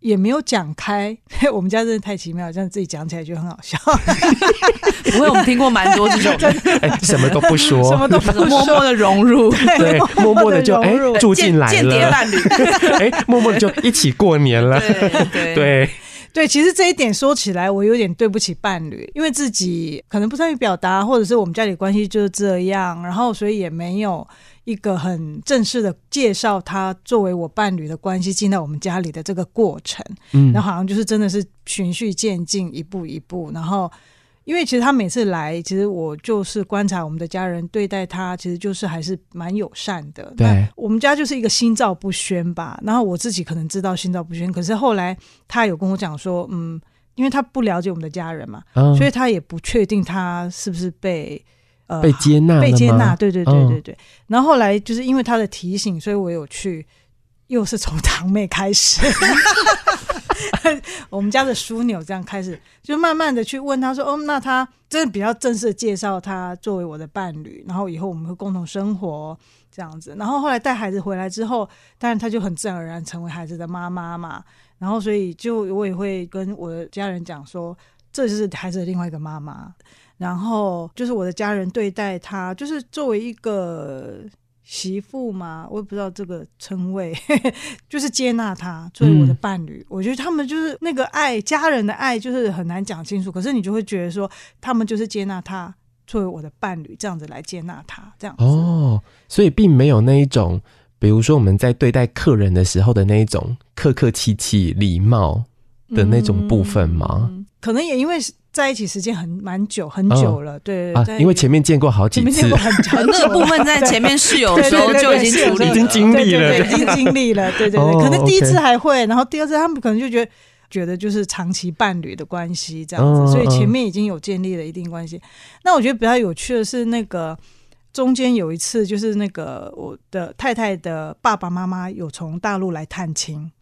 C: 也没有讲开。[laughs] 我们家真的太奇妙，这样自己讲起来就很好笑。[laughs]
B: 不会，我们听过蛮多这种，[laughs]
A: 哎、欸，什么都不说，
C: 什么都不说，
B: 默默的融入，
A: 对，默默的就哎、欸、住进来了，间谍
B: 伴侣，
A: 哎、欸，默默的就一起过年了，
B: 对对。
A: 对
C: 对，其实这一点说起来，我有点对不起伴侣，因为自己可能不善于表达，或者是我们家里关系就是这样，然后所以也没有一个很正式的介绍他作为我伴侣的关系进到我们家里的这个过程，嗯，然后好像就是真的是循序渐进，一步一步，然后。因为其实他每次来，其实我就是观察我们的家人对待他，其实就是还是蛮友善的。
A: 对，
C: 我们家就是一个心照不宣吧。然后我自己可能知道心照不宣，可是后来他有跟我讲说，嗯，因为他不了解我们的家人嘛，嗯、所以他也不确定他是不是被呃
A: 被接纳
C: 被接纳。对对对对对。嗯、然后后来就是因为他的提醒，所以我有去，又是从堂妹开始。[laughs] 我们家的枢纽这样开始，就慢慢的去问他说：“哦，那他真的比较正式的介绍他作为我的伴侣，然后以后我们会共同生活这样子。然后后来带孩子回来之后，当然他就很自然而然成为孩子的妈妈嘛。然后所以就我也会跟我的家人讲说，这就是孩子的另外一个妈妈。然后就是我的家人对待他，就是作为一个。”媳妇嘛，我也不知道这个称谓，[laughs] 就是接纳他作为我的伴侣。嗯、我觉得他们就是那个爱，家人的爱，就是很难讲清楚。可是你就会觉得说，他们就是接纳他作为我的伴侣，这样子来接纳他，这样子。
A: 哦，所以并没有那一种，比如说我们在对待客人的时候的那一种客客气气、礼貌的那种部分吗？
C: 嗯、可能也因为在一起时间很蛮久很久了，对
A: 啊，因为前面见过好几次，
C: 前面见过很久，[laughs]
B: 那个部分在前面室友的时候就已经处理，
A: 已经经历了，
C: 已经经历了，对对对，[laughs] 可能第一次还会，然后第二次他们可能就觉得觉得就是长期伴侣的关系这样子，所以前面已经有建立了一定关系。那我觉得比较有趣的是那个中间有一次，就是那个我的太太的爸爸妈妈有从大陆来探亲。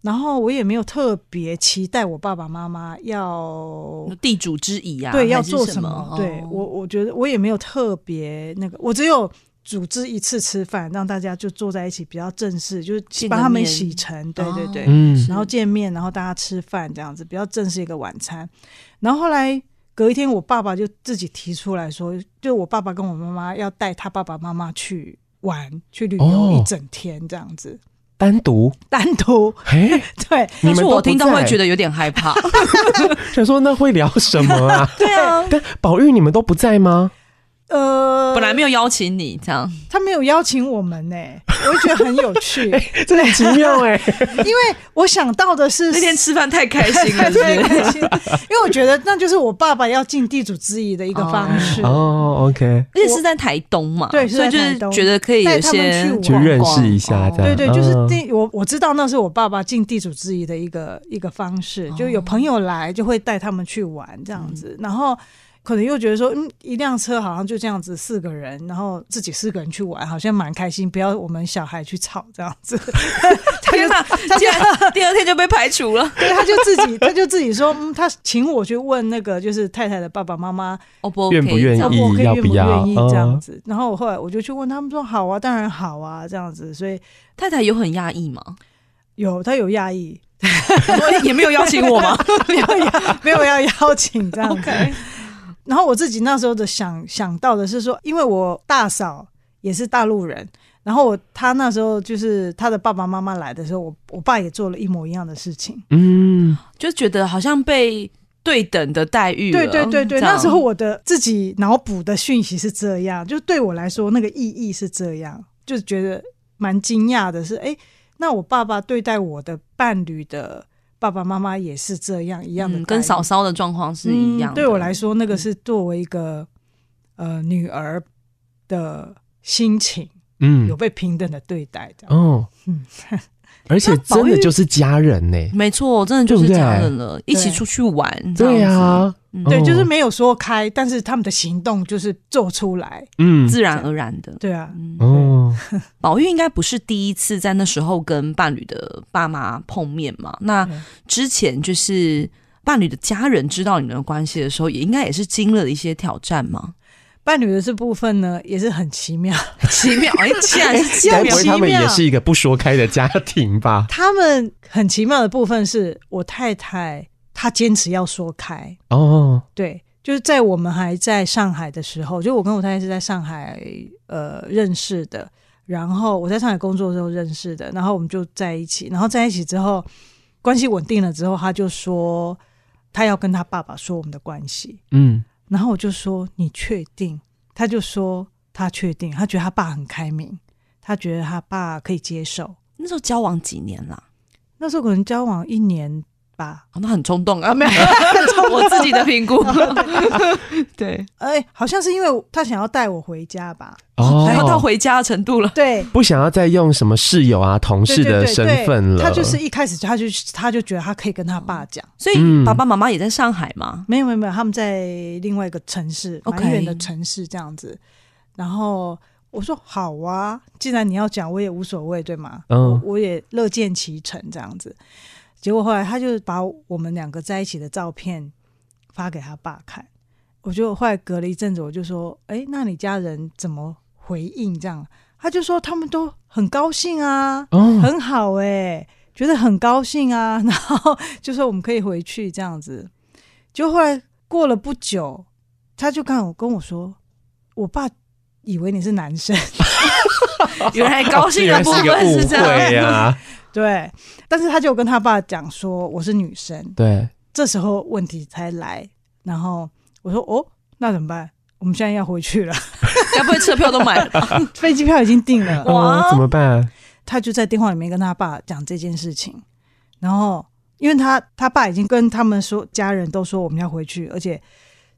C: 然后我也没有特别期待我爸爸妈妈要
B: 地主之谊啊，
C: 对，要做什么？
B: 哦、
C: 对我，我觉得我也没有特别那个，我只有组织一次吃饭，让大家就坐在一起，比较正式，就是帮他们洗尘，对对对，
A: 嗯，
C: 然后见面，然后大家吃饭这样子，比较正式一个晚餐。然后后来隔一天，我爸爸就自己提出来说，就我爸爸跟我妈妈要带他爸爸妈妈去玩，去旅游一整天这样子。哦
A: 单独，
C: 单独，哎，[laughs] 对，
B: 但是我听到会觉得有点害怕，[laughs]
A: 想说那会聊什么啊？[laughs]
B: 对啊，
A: 但宝玉你们都不在吗？
C: 呃，
B: 本来没有邀请你，这样。
C: 他没有邀请我们呢，我就觉得很有趣，[laughs]
A: 真的很奇妙哎。[laughs]
C: 因为我想到的是
B: 那天吃饭太开心了，[laughs]
C: 太开心，因为我觉得那就是我爸爸要尽地主之谊的一个方式。
A: 哦。OK，
B: 而且是在台东嘛，
C: 对，
B: 所以就是觉得可以带他们
A: 去认识一下，这样。
C: 对对，就是地我我知道那是我爸爸尽地主之谊的一个一个方式，就有朋友来就会带他们去玩这样子，然后。可能又觉得说，嗯，一辆车好像就这样子四个人，然后自己四个人去玩，好像蛮开心。不要我们小孩去吵这样子。[laughs]
B: 天哪，他竟然第二天就被排除了。[laughs]
C: 对，他就自己，他就自己说，嗯，他请我去问那个就是太太的爸爸妈妈，
A: 愿不愿意，要不要
C: 愿不愿意这样子。然后我后来我就去问他们说，好啊，当然好啊，这样子。所以
B: 太太有很压抑吗？
C: 有，他有压抑，[laughs]
B: 也没有邀请我吗？
C: 没有邀，没有要邀请这样子。然后我自己那时候的想想到的是说，因为我大嫂也是大陆人，然后我他那时候就是他的爸爸妈妈来的时候，我我爸也做了一模一样的事情，
A: 嗯，
B: 就觉得好像被对等的待遇。
C: 对对对对，那时候我的自己脑补的讯息是这样，就对我来说那个意义是这样，就觉得蛮惊讶的是，哎，那我爸爸对待我的伴侣的。爸爸妈妈也是这样一样的，
B: 跟嫂嫂的状况是一样。
C: 对我来说，那个是作为一个呃女儿的心情，嗯，有被平等的对待的。
A: 哦，嗯，[laughs] 而且真的就是家人呢，
B: 没错，真的就是家人了，一起出去玩，
A: 对呀，
C: 对，就是没有说开，但是他们的行动就是做出来，
A: 嗯，
B: 自然而然的，
C: 对啊，
A: 哦。
B: 宝玉应该不是第一次在那时候跟伴侣的爸妈碰面嘛？那之前就是伴侣的家人知道你们的关系的时候，也应该也是经历了一些挑战嘛。
C: 伴侣的这部分呢，也是很奇妙，
B: 奇妙 [laughs] 哎，竟然是奇妙。
A: 他们也是一个不说开的家庭吧？
C: 他们很奇妙的部分是我太太，她坚持要说开
A: 哦，
C: 对。就是在我们还在上海的时候，就我跟我太太是在上海呃认识的，然后我在上海工作的时候认识的，然后我们就在一起，然后在一起之后关系稳定了之后，他就说他要跟他爸爸说我们的关系，
A: 嗯，
C: 然后我就说你确定？他就说他确定，他觉得他爸很开明，他觉得他爸可以接受。
B: 那时候交往几年了？
C: 那时候可能交往一年。吧，
B: 那很冲动啊！[laughs] 没有，我自己的评估。[laughs] 对，
C: 哎，好像是因为他想要带我回家吧，
A: 哦，
B: 然后到回家的程度了。
C: 对，
A: 不想要再用什么室友啊、同事的身份了。
C: 他就是一开始他就他就觉得他可以跟他爸讲，
B: 所以爸爸妈妈也在上海吗？
C: 没有没有没有，他们在另外一个城市，蛮远的城市这样子。然后我说好啊，既然你要讲，我也无所谓，对吗？嗯，我也乐见其成这样子。结果后来，他就把我们两个在一起的照片发给他爸看。我就后来隔了一阵子，我就说：“哎，那你家人怎么回应？”这样，他就说他们都很高兴啊，哦、很好哎、欸，觉得很高兴啊。然后就说我们可以回去这样子。就后来过了不久，他就刚好跟我说：“我爸以为你是男生，[laughs]
B: 原来高兴的部分是这样呀。”
C: 对，但是他就跟他爸讲说我是女生。
A: 对，
C: 这时候问题才来。然后我说哦，那怎么办？我们现在要回去了，[laughs]
B: 该不会车票都买了吧？[laughs]
C: 飞机票已经订了。
A: 哇，怎么办？
C: 他就在电话里面跟他爸讲这件事情。然后因为他他爸已经跟他们说，家人都说我们要回去，而且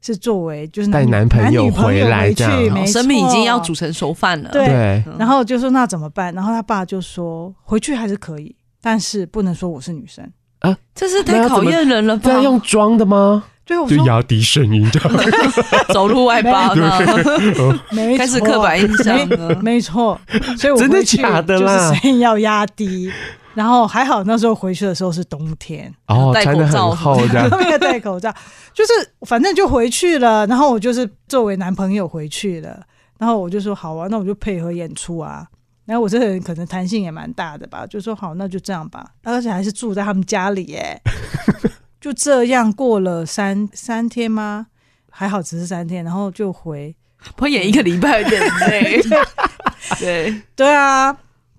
C: 是作为就是
A: 带男朋友回来这
B: 样，没，生米已经要煮成熟饭了。
C: 对，然后就说那怎么办？然后他爸就说回去还是可以，但是不能说我是女生
B: 啊，这是太考验人了吧？
A: 这样用装的吗？
C: 对，我
A: 就压低声音这样，[laughs]
B: 走路外八呢，[laughs]
C: 没错，
B: 开始刻板印象了，
C: 没错，所以我
A: 真的假的啦？
C: 就是声音要压低。然后还好，那时候回去的时候是冬天，
A: 哦，戴口罩，[laughs]
C: 没有戴口罩，就是反正就回去了。然后我就是作为男朋友回去了，然后我就说好啊，那我就配合演出啊。然后我这个人可能弹性也蛮大的吧，就说好，那就这样吧。而且还是住在他们家里耶，[laughs] 就这样过了三三天吗？还好只是三天，然后就回，
B: 我演一个礼拜有点累，[laughs] 对
C: 对啊，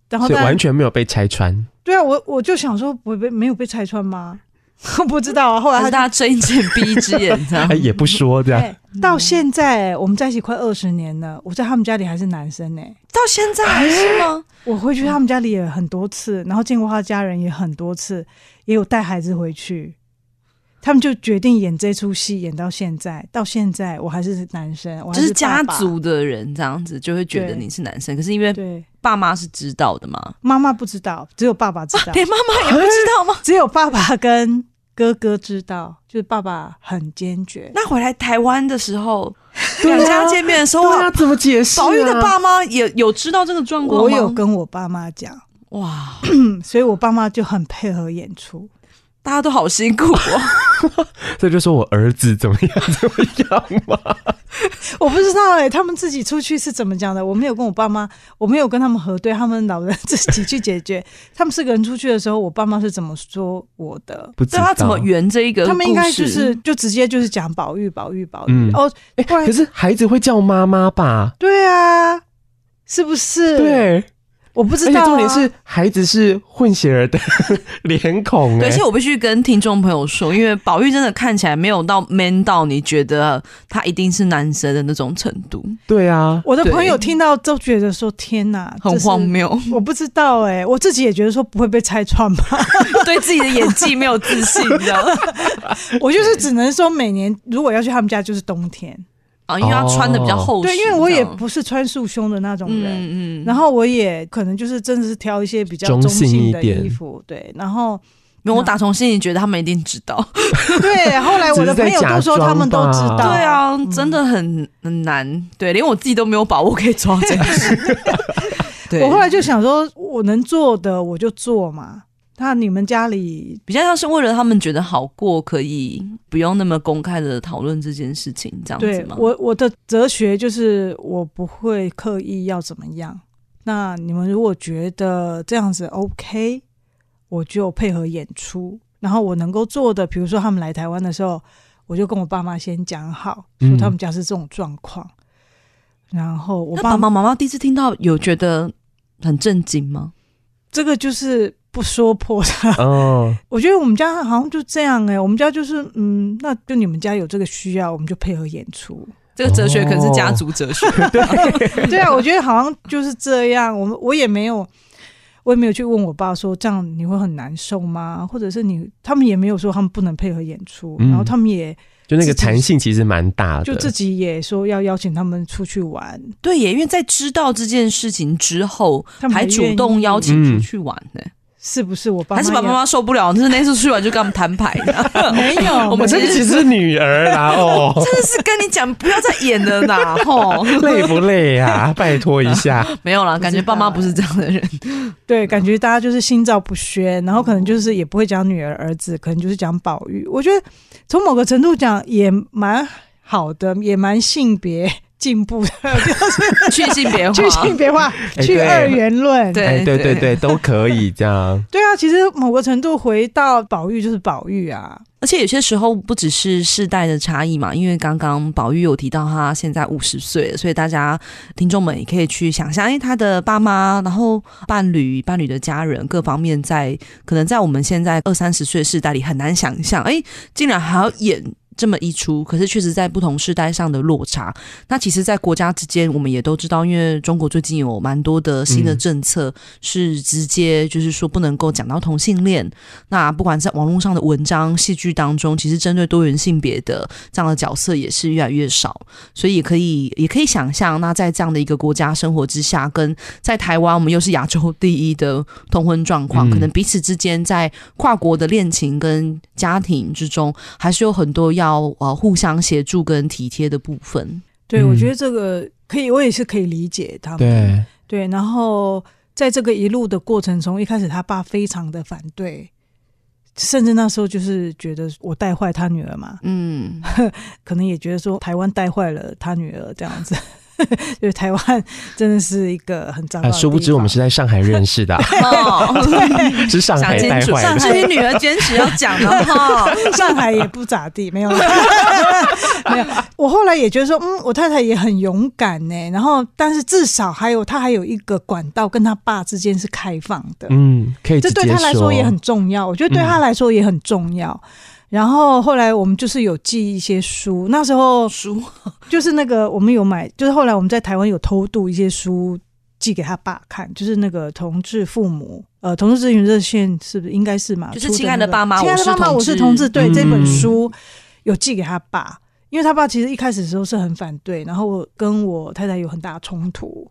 C: 然后
A: 完全没有被拆穿。
C: 对啊，我我就想说，我被没有被拆穿吗？我 [laughs] 不知道啊。后来他
B: 大家睁一只眼闭一只眼，[laughs] 这样
A: 也不说这样。
C: 到现在我们在一起快二十年了，我在他们家里还是男生呢。
B: 到现在还是吗？[laughs]
C: 我回去他们家里也很多次，然后见过他的家人也很多次，也有带孩子回去。他们就决定演这出戏，演到现在，到现在我还是男生，我还是爸爸。
B: 就是家族的人这样子就会觉得你是男生，可是因为对。爸妈是知道的吗？
C: 妈妈不知道，只有爸爸知道。[laughs]
B: 连妈妈也不知道吗？[laughs]
C: 只有爸爸跟哥哥知道，就是爸爸很坚决。
B: 那回来台湾的时候，两家见面的时候，
A: 他怎么解释？
B: 宝玉的爸妈也有知道这个状况吗？
C: 我有跟我爸妈讲，
B: 哇，[clears throat]
C: 所以我爸妈就很配合演出。
B: 大家都好辛苦哦，[laughs]
A: 这就说我儿子怎么样怎么样嘛？[laughs]
C: 我不知道哎、欸，他们自己出去是怎么讲的？我没有跟我爸妈，我没有跟他们核对，他们老人自己去解决。他们四个人出去的时候，我爸妈是怎么说我的？
A: 不知道
B: 他怎么圆这一个？
C: 他们应该就是就直接就是讲宝玉，宝玉，宝玉。嗯、哦，
A: 哎、欸，可是孩子会叫妈妈吧？
C: 对啊，是不是？
A: 对。
C: 我不知道、啊，
A: 而且重点是孩子是混血儿的 [laughs] 脸孔、欸，
B: 对，而且我必须跟听众朋友说，因为宝玉真的看起来没有到 man 到你觉得他一定是男生的那种程度。
A: 对啊，
C: 我的朋友听到都觉得说：“天哪，
B: 很荒谬。”
C: 我不知道哎、欸，我自己也觉得说不会被拆穿吧，[laughs]
B: 对自己的演技没有自信，你知道吗？[laughs]
C: 我就是只能说，每年如果要去他们家，就是冬天。
B: 啊，因为他穿的比较厚实，
C: 对，因为我也不是穿束胸的那种人，嗯嗯，然后我也可能就是真的是挑一些比较中性的衣服，对，然后
B: 因为我打从心里觉得他们一定知道，[laughs]
C: 对，后来我的朋友都说他们都知道，
B: 对啊，真的很很难，对，连我自己都没有把握可以抓这个事，[laughs]
C: 我后来就想说，我能做的我就做嘛。那你们家里
B: 比较像是为了他们觉得好过，可以不用那么公开的讨论这件事情，这样子
C: 吗？我我的哲学就是我不会刻意要怎么样。那你们如果觉得这样子 OK，我就配合演出。然后我能够做的，比如说他们来台湾的时候，我就跟我爸妈先讲好，说他们家是这种状况。嗯、然后我爸爸
B: 妈妈第一次听到，有觉得很震惊吗？
C: 这个就是。不说破的哦，[laughs] 我觉得我们家好像就这样哎、欸，我们家就是嗯，那就你们家有这个需要，我们就配合演出。
B: 这个哲学可能是家族哲学，哦、
C: 对 [laughs] 对啊，我觉得好像就是这样。我们我也没有，我也没有去问我爸说这样你会很难受吗？或者是你他们也没有说他们不能配合演出，嗯、然后他们也
A: 就那个弹性其实蛮大的，
C: 就自己也说要邀请他们出去玩。
B: 对耶，因为在知道这件事情之后，他们还，主动邀请出去玩呢。嗯
C: 是不是我爸妈
B: 还是爸爸妈妈受不了？就是那次出去玩就跟他们摊牌的，[laughs] [laughs]
C: 没有，
A: 我们这个其实是女儿啦哦，[laughs]
B: 真的是跟你讲不要再演了啦吼，
A: 累不累啊？拜托一下，
B: 没有啦，感觉爸妈不是这样的人，
C: 对，感觉大家就是心照不宣，然后可能就是也不会讲女儿儿子，可能就是讲宝玉。我觉得从某个程度讲也蛮好的，也蛮性别。进步的，[laughs] 就是
B: 去性别化，
C: 去性别化，去二元论，
A: 对对对对，都可以 [laughs] 这样。
C: 对啊，其实某个程度回到宝玉就是宝玉啊，
B: 而且有些时候不只是世代的差异嘛，因为刚刚宝玉有提到他现在五十岁了，所以大家听众们也可以去想象，因为他的爸妈，然后伴侣、伴侣的家人各方面在，在可能在我们现在二三十岁世代里很难想象，哎，竟然还要演。这么一出，可是确实在不同世代上的落差。那其实，在国家之间，我们也都知道，因为中国最近有蛮多的新的政策，是直接就是说不能够讲到同性恋。那不管在网络上的文章、戏剧当中，其实针对多元性别的这样的角色也是越来越少。所以也可以也可以想象，那在这样的一个国家生活之下，跟在台湾，我们又是亚洲第一的通婚状况，可能彼此之间在跨国的恋情跟家庭之中，还是有很多要。要呃互相协助跟体贴的部分，
C: 对、嗯、我觉得这个可以，我也是可以理解他们。
A: 对。
C: 对，然后在这个一路的过程中，一开始他爸非常的反对，甚至那时候就是觉得我带坏他女儿嘛，嗯，[laughs] 可能也觉得说台湾带坏了他女儿这样子。对，[laughs] 台湾真的是一个很糟糕。
A: 殊不知我们是在上海认识的哦，[laughs] [laughs] 是上海带坏的。
B: 上海女儿坚持要讲的哈，
C: 上海也不咋地，没有，没有。我后来也觉得说，嗯，我太太也很勇敢呢。然后，但是至少还有她还有一个管道跟她爸之间是开放的，
A: 嗯，可以。这
C: 对她来说也很重要，我觉得对她来说也很重要。然后后来我们就是有寄一些书，那时候书 [laughs] 就是那个我们有买，就是后来我们在台湾有偷渡一些书寄给他爸看，就是那个同志父母呃同志咨询热线是不是应该是嘛？
B: 就是亲爱的爸妈，
C: 亲爱的爸妈，我是同志。对，这本书有寄给他爸，因为他爸其实一开始的时候是很反对，然后我跟我太太有很大的冲突。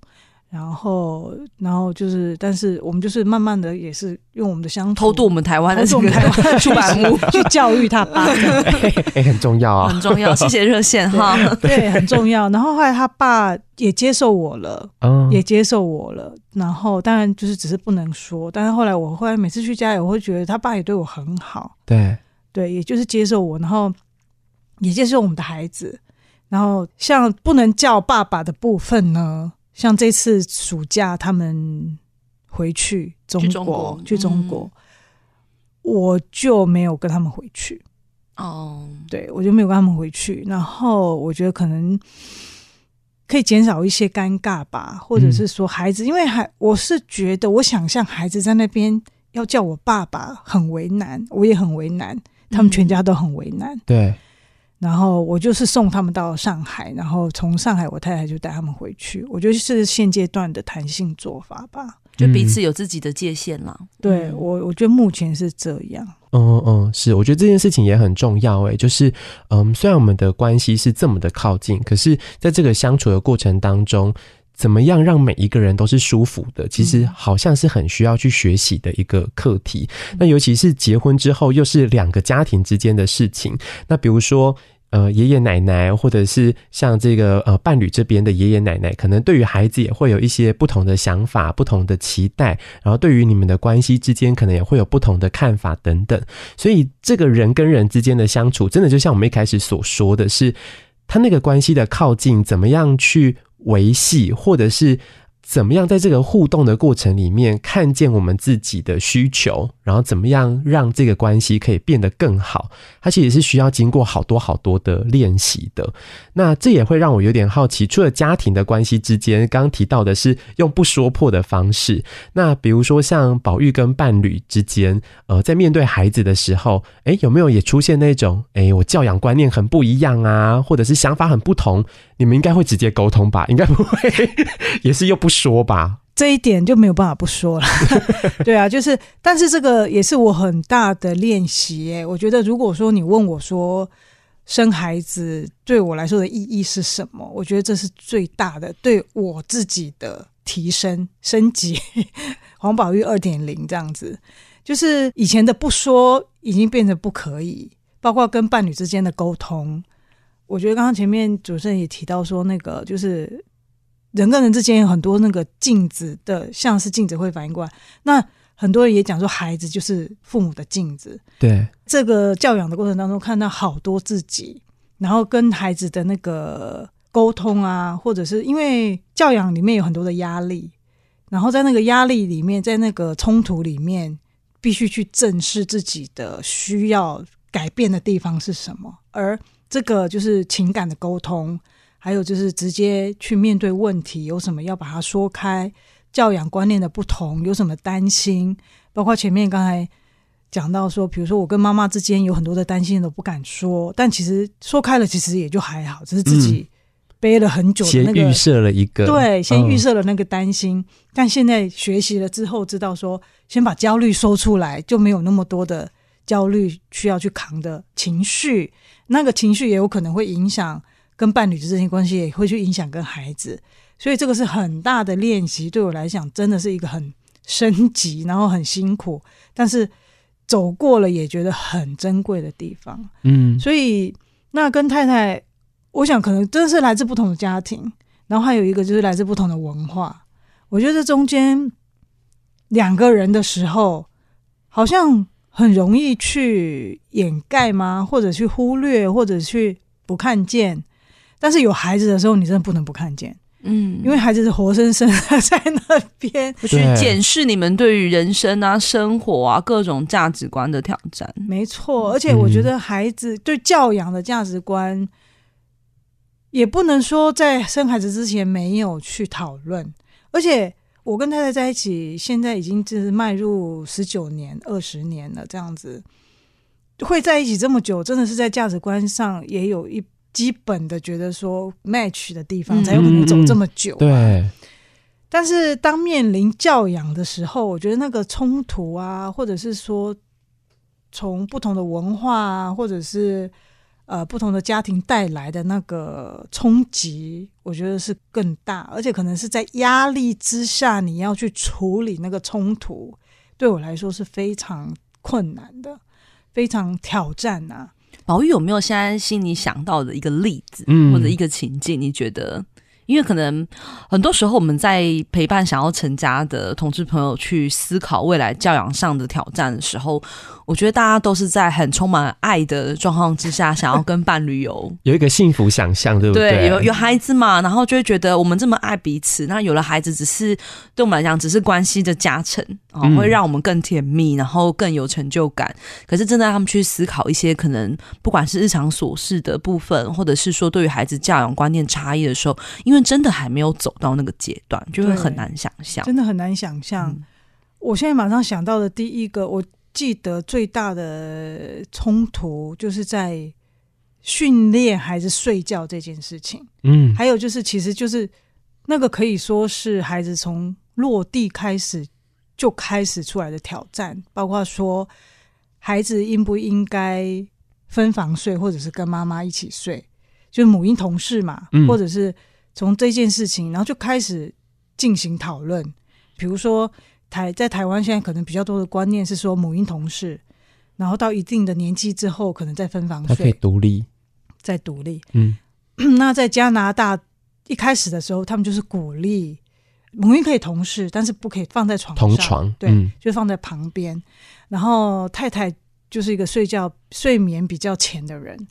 C: 然后，然后就是，但是我们就是慢慢的，也是用我们的乡土
B: 偷渡我们台湾的，
C: 我们台湾的 [laughs] 出版物去教育他爸，[laughs]
A: 哎，很重要啊，
B: 很重要。谢谢热线哈，
C: 对，很重要。然后后来他爸也接受我了，嗯，也接受我了。然后当然就是只是不能说，但是后来我后来每次去家里，我会觉得他爸也对我很好，
A: 对，
C: 对，也就是接受我，然后也接受我们的孩子。然后像不能叫爸爸的部分呢？像这次暑假，他们回去中国，去中国，去中国，嗯，我就没有跟他们回去。哦，对，我就没有跟他们回去。然后我觉得可能可以减少一些尴尬吧，或者是说孩子，嗯，因为还我是觉得，我想象孩子在那边要叫我爸爸很为难，我也很为难，他们全家都很为难。
A: 嗯，对。
C: 然后我就是送他们到上海，然后从上海我太太就带他们回去。我觉得是现阶段的弹性做法吧，
B: 就彼此有自己的界限啦。
C: 对我，我觉得目前是这样。
A: 嗯嗯，是，我觉得这件事情也很重要。诶，就是嗯，虽然我们的关系是这么的靠近，可是在这个相处的过程当中，怎么样让每一个人都是舒服的？其实好像是很需要去学习的一个课题。那尤其是结婚之后，又是两个家庭之间的事情。那比如说。呃，爷爷奶奶，或者是像这个呃伴侣这边的爷爷奶奶，可能对于孩子也会有一些不同的想法、不同的期待，然后对于你们的关系之间，可能也会有不同的看法等等。所以，这个人跟人之间的相处，真的就像我们一开始所说的是，他那个关系的靠近，怎么样去维系，或者是。怎么样在这个互动的过程里面看见我们自己的需求，然后怎么样让这个关系可以变得更好？它其实是需要经过好多好多的练习的。那这也会让我有点好奇，除了家庭的关系之间，刚刚提到的是用不说破的方式。那比如说像宝玉跟伴侣之间，呃，在面对孩子的时候，诶，有没有也出现那种，诶，我教养观念很不一样啊，或者是想法很不同？你们应该会直接沟通吧？应该不会，[laughs] 也是又不说吧？
C: 这一点就没有办法不说了。[laughs] 对啊，就是，但是这个也是我很大的练习。哎，我觉得如果说你问我说生孩子对我来说的意义是什么，我觉得这是最大的对我自己的提升升级。[laughs] 黄宝玉二点零这样子，就是以前的不说已经变成不可以，包括跟伴侣之间的沟通。我觉得刚刚前面主持人也提到说，那个就是人跟人之间有很多那个镜子的，像是镜子会反应过来。那很多人也讲说，孩子就是父母的镜子。
A: 对，
C: 这个教养的过程当中，看到好多自己，然后跟孩子的那个沟通啊，或者是因为教养里面有很多的压力，然后在那个压力里面，在那个冲突里面，必须去正视自己的需要改变的地方是什么，而。这个就是情感的沟通，还有就是直接去面对问题，有什么要把它说开。教养观念的不同，有什么担心？包括前面刚才讲到说，比如说我跟妈妈之间有很多的担心都不敢说，但其实说开了，其实也就还好，只是自己背了很久的那个，
A: 先预设了一个，
C: 对，先预设了那个担心。嗯、但现在学习了之后，知道说，先把焦虑说出来，就没有那么多的焦虑需要去扛的情绪，那个情绪也有可能会影响跟伴侣之间关系，也会去影响跟孩子。所以这个是很大的练习，对我来讲真的是一个很升级，然后很辛苦，但是走过了也觉得很珍贵的地方。嗯，所以那跟太太，我想可能真的是来自不同的家庭，然后还有一个就是来自不同的文化。我觉得中间两个人的时候，好像很容易去掩盖吗？或者去忽略，或者去不看见。但是有孩子的时候，你真的不能不看见。嗯，因为孩子是活生生的在那边 [laughs]
B: 去检视你们对于人生啊、生活啊各种价值观的挑战。
C: 没错，而且我觉得孩子对教养的价值观，嗯、也不能说在生孩子之前没有去讨论。而且我跟太太在一起，现在已经就是迈入十九年、二十年了，这样子会在一起这么久，真的是在价值观上也有一。基本的觉得说 match 的地方才有可能走这么久，
A: 对。
C: 但是当面临教养的时候，我觉得那个冲突啊，或者是说从不同的文化啊，或者是呃不同的家庭带来的那个冲击，我觉得是更大，而且可能是在压力之下你要去处理那个冲突，对我来说是非常困难的，非常挑战呐，啊。
B: 宝玉有没有现在心里想到的一个例子，或者一个情境？你觉得？因为可能很多时候我们在陪伴想要成家的同志朋友去思考未来教养上的挑战的时候，我觉得大家都是在很充满爱的状况之下，想要跟伴侣有 [laughs]
A: 有一个幸福想象，对不对？
B: 对，有有孩子嘛，然后就会觉得我们这么爱彼此，那有了孩子，只是对我们来讲，只是关系的加成啊，会让我们更甜蜜，然后更有成就感。可是，真的让他们去思考一些可能不管是日常琐事的部分，或者是说对于孩子教养观念差异的时候，因为真的还没有走到那个阶段，就会很难想象，
C: 真的很难想象。嗯、我现在马上想到的第一个，我。记得最大的冲突就是在训练孩子睡觉这件事情。嗯，还有就是，其实就是那个可以说是孩子从落地开始就开始出来的挑战，包括说孩子应不应该分房睡，或者是跟妈妈一起睡，就是母婴同事嘛，嗯、或者是从这件事情，然后就开始进行讨论，比如说。台在台湾现在可能比较多的观念是说母婴同室，然后到一定的年纪之后，可能再分房睡，
A: 可以独立，
C: 再独立。嗯，那在加拿大一开始的时候，他们就是鼓励母婴可以同室，但是不可以放在床上，
A: 同床，
C: 对，嗯、就放在旁边。然后太太就是一个睡觉睡眠比较浅的人，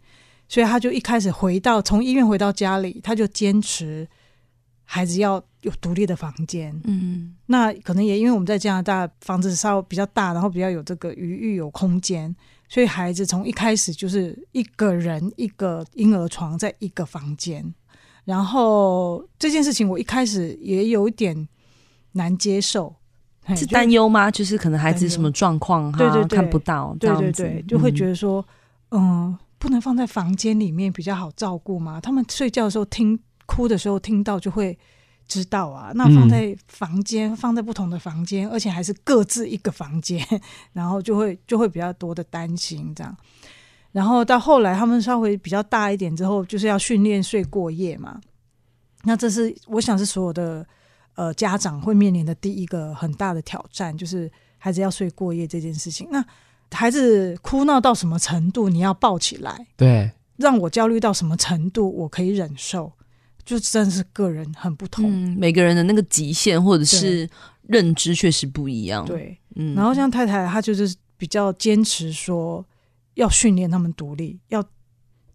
C: 所以他就一开始回到从医院回到家里，他就坚持孩子要。有独立的房间，嗯，那可能也因为我们在加拿大房子稍微比较大，然后比较有这个余裕有空间，所以孩子从一开始就是一个人一个婴儿床在一个房间，然后这件事情我一开始也有一点难接受，
B: 是担忧吗？就是可能孩子什么状况，对对对，看不到，
C: 对对对，就会觉得说，嗯，嗯，不能放在房间里面比较好照顾吗？他们睡觉的时候听哭的时候听到就会。知道啊，那放在房间，嗯、放在不同的房间，而且还是各自一个房间，[laughs] 然后就会就会比较多的担心这样。然后到后来他们稍微比较大一点之后，就是要训练睡过夜嘛。那这是我想是所有的呃家长会面临的第一个很大的挑战，就是孩子要睡过夜这件事情。那孩子哭闹到什么程度，你要抱起来？
A: 对，
C: 让我焦虑到什么程度，我可以忍受。就真的是个人很不同，
B: 嗯，每个人的那个极限或者是认知确实不一样。
C: 对，嗯，然后像太太，她就是比较坚持说要训练他们独立，要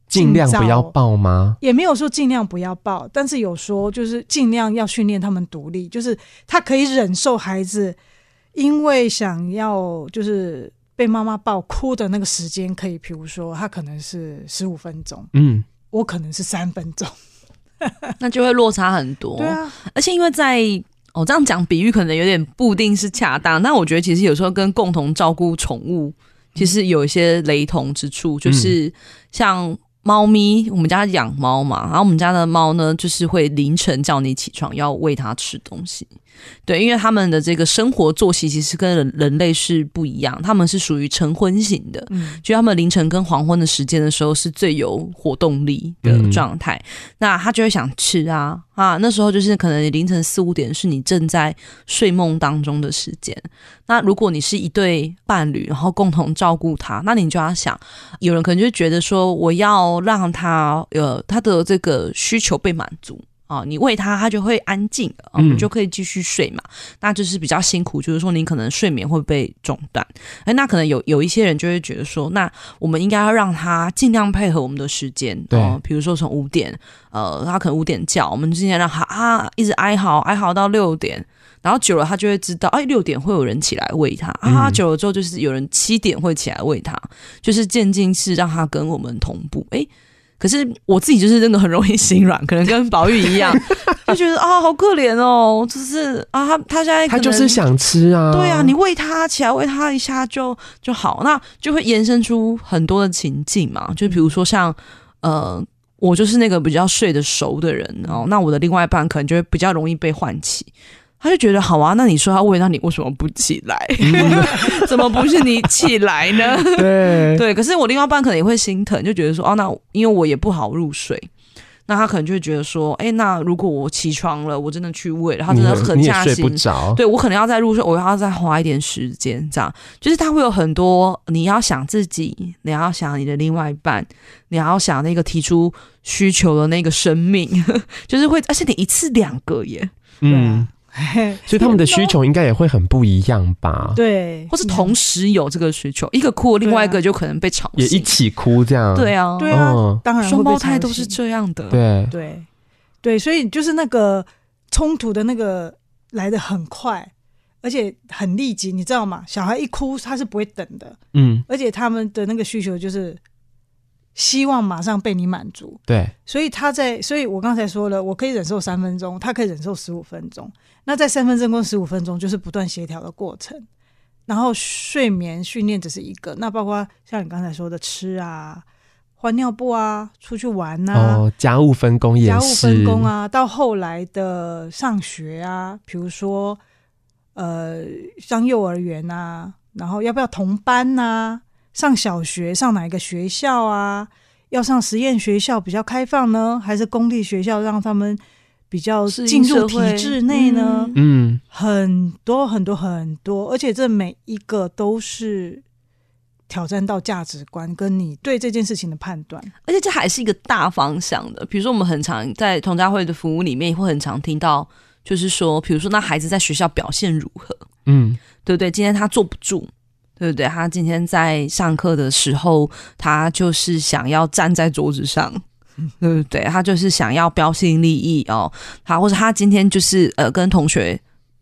A: 尽量不要抱吗？
C: 也没有说尽量不要抱，但是有说就是尽量要训练他们独立，就是他可以忍受孩子因为想要就是被妈妈抱哭的那个时间，可以，比如说他可能是十五分钟，嗯，我可能是三分钟。[laughs]
B: 那就会落差很多，对啊，而且因为在我、哦、这样讲比喻可能有点不一定是恰当，但我觉得其实有时候跟共同照顾宠物其实有一些雷同之处，就是像。猫咪，我们家养猫嘛，然后我们家的猫呢，就是会凌晨叫你起床，要喂它吃东西。对，因为他们的这个生活作息其实跟人人类是不一样，他们是属于晨昏型的，嗯，就他们凌晨跟黄昏的时间的时候是最有活动力的状态，嗯、那他就会想吃啊啊，那时候就是可能凌晨四五点是你正在睡梦当中的时间，那如果你是一对伴侣，然后共同照顾他，那你就要想，有人可能就觉得说，我要让他呃他的这个需求被满足。哦，你喂它，它就会安静，我们就可以继续睡嘛。嗯、那就是比较辛苦，就是说你可能睡眠会被中断。哎，那可能有有一些人就会觉得说，那我们应该要让它尽量配合我们的时间。对，比如说从五点，呃，它可能五点叫，我们尽量让它啊一直哀嚎哀嚎到六点，然后久了它就会知道，哎，六点会有人起来喂它啊。久了之后就是有人七点会起来喂它，就是渐进式让它跟我们同步。哎。可是我自己就是真的很容易心软，可能跟宝玉一样，[laughs] 就觉得啊，好可怜哦，就是啊，他他现在
A: 他就是想吃啊，
B: 对啊，你喂他起来喂他一下就就好，那就会延伸出很多的情境嘛，就比如说像呃，我就是那个比较睡得熟的人哦，那我的另外一半可能就会比较容易被唤起。他就觉得好啊，那你说他喂，那你为什么不起来？[laughs] 怎么不是你起来呢？[laughs]
A: 对
B: 对，可是我另外一半可能也会心疼，就觉得说哦，那因为我也不好入睡，那他可能就会觉得说，哎，那如果我起床了，我真的去喂，然后真的很下心。对，我可能要再入睡，我要再花一点时间，这样就是他会有很多，你要想自己，你要想你的另外一半，你要想那个提出需求的那个生命，[laughs] 就是会，而且你一次两个耶，
A: 嗯。[laughs] 所以他们的需求应该也会很不一样吧？
C: 对，
B: 或是同时有这个需求，一个哭，另外一个就可能被吵醒，
A: 也一起哭这样。
B: 对啊，
C: 对啊，当然
B: 双胞胎都是这样的。
A: 对
C: 对对，所以就是那个冲突的那个来的很快，而且很立即，你知道吗？小孩一哭他是不会等的，嗯，而且他们的那个需求就是。希望马上被你满足，
A: 对，
C: 所以他在，所以我刚才说了，我可以忍受三分钟，他可以忍受十五分钟。那在三分钟跟十五分钟，就是不断协调的过程。然后睡眠训练只是一个，那包括像你刚才说的吃啊、换尿布啊、出去玩呐、啊，
A: 哦，家务分工也是，家务分工
C: 啊，到后来的上学啊，比如说呃，上幼儿园啊，然后要不要同班呐、啊？上小学上哪一个学校啊？要上实验学校比较开放呢，还是公立学校让他们比较进入体制内呢？
A: 嗯，
C: 很多很多很多，而且这每一个都是挑战到价值观跟你对这件事情的判断，
B: 而且这还是一个大方向的。比如说，我们很常在同家会的服务里面会很常听到，就是说，比如说那孩子在学校表现如何？嗯，对不对？今天他坐不住。对不对？他今天在上课的时候，他就是想要站在桌子上，对 [laughs] 不对？他就是想要标新立异哦。好，或者他今天就是呃跟同学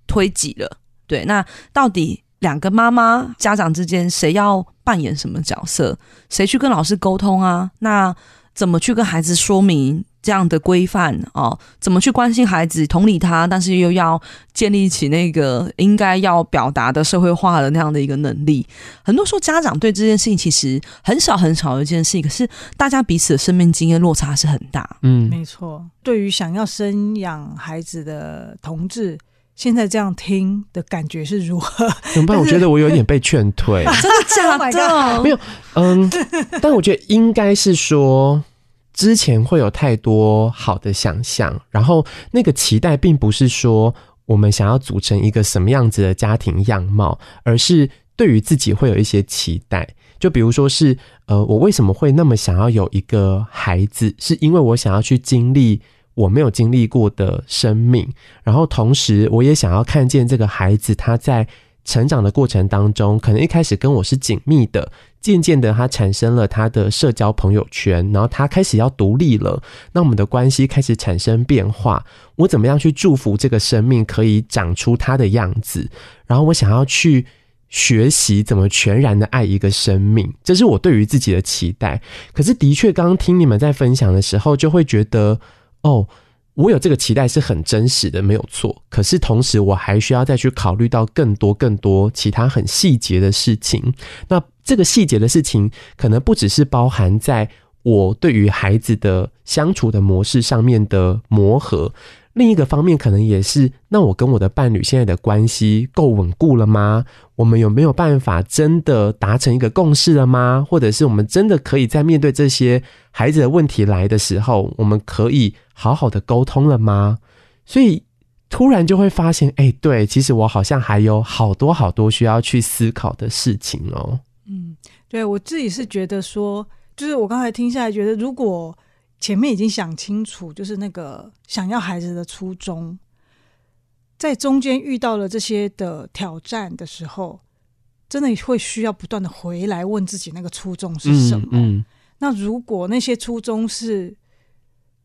B: 推挤了，对。那到底两个妈妈家长之间谁要扮演什么角色？谁去跟老师沟通啊？那怎么去跟孩子说明？这样的规范哦，怎么去关心孩子、同理他，但是又要建立起那个应该要表达的社会化的那样的一个能力。很多时候，家长对这件事情其实很少很少的一件事情，可是大家彼此的生命经验落差是很大。
C: 嗯，没错。对于想要生养孩子的同志，现在这样听的感觉是如何？
A: 怎么办？我觉得我有点被劝退。[laughs] [laughs]
B: 真的假的？
A: 没有，嗯，但我觉得应该是说。之前会有太多好的想象，然后那个期待并不是说我们想要组成一个什么样子的家庭样貌，而是对于自己会有一些期待。就比如说是，呃，我为什么会那么想要有一个孩子，是因为我想要去经历我没有经历过的生命，然后同时我也想要看见这个孩子他在。成长的过程当中，可能一开始跟我是紧密的，渐渐的他产生了他的社交朋友圈，然后他开始要独立了，那我们的关系开始产生变化。我怎么样去祝福这个生命可以长出他的样子？然后我想要去学习怎么全然的爱一个生命，这是我对于自己的期待。可是的确，刚刚听你们在分享的时候，就会觉得，哦，我有这个期待是很真实的，没有错。可是同时，我还需要再去考虑到更多、更多其他很细节的事情。那这个细节的事情，可能不只是包含在我对于孩子的相处的模式上面的磨合。另一个方面，可能也是，那我跟我的伴侣现在的关系够稳固了吗？我们有没有办法真的达成一个共识了吗？或者是我们真的可以在面对这些孩子的问题来的时候，我们可以好好的沟通了吗？所以突然就会发现，哎，对，其实我好像还有好多好多需要去思考的事情哦。
C: 嗯，对，我自己是觉得说，就是我刚才听下来觉得，如果。前面已经想清楚，就是那个想要孩子的初衷，在中间遇到了这些的挑战的时候，真的会需要不断的回来问自己那个初衷是什么。嗯嗯、那如果那些初衷是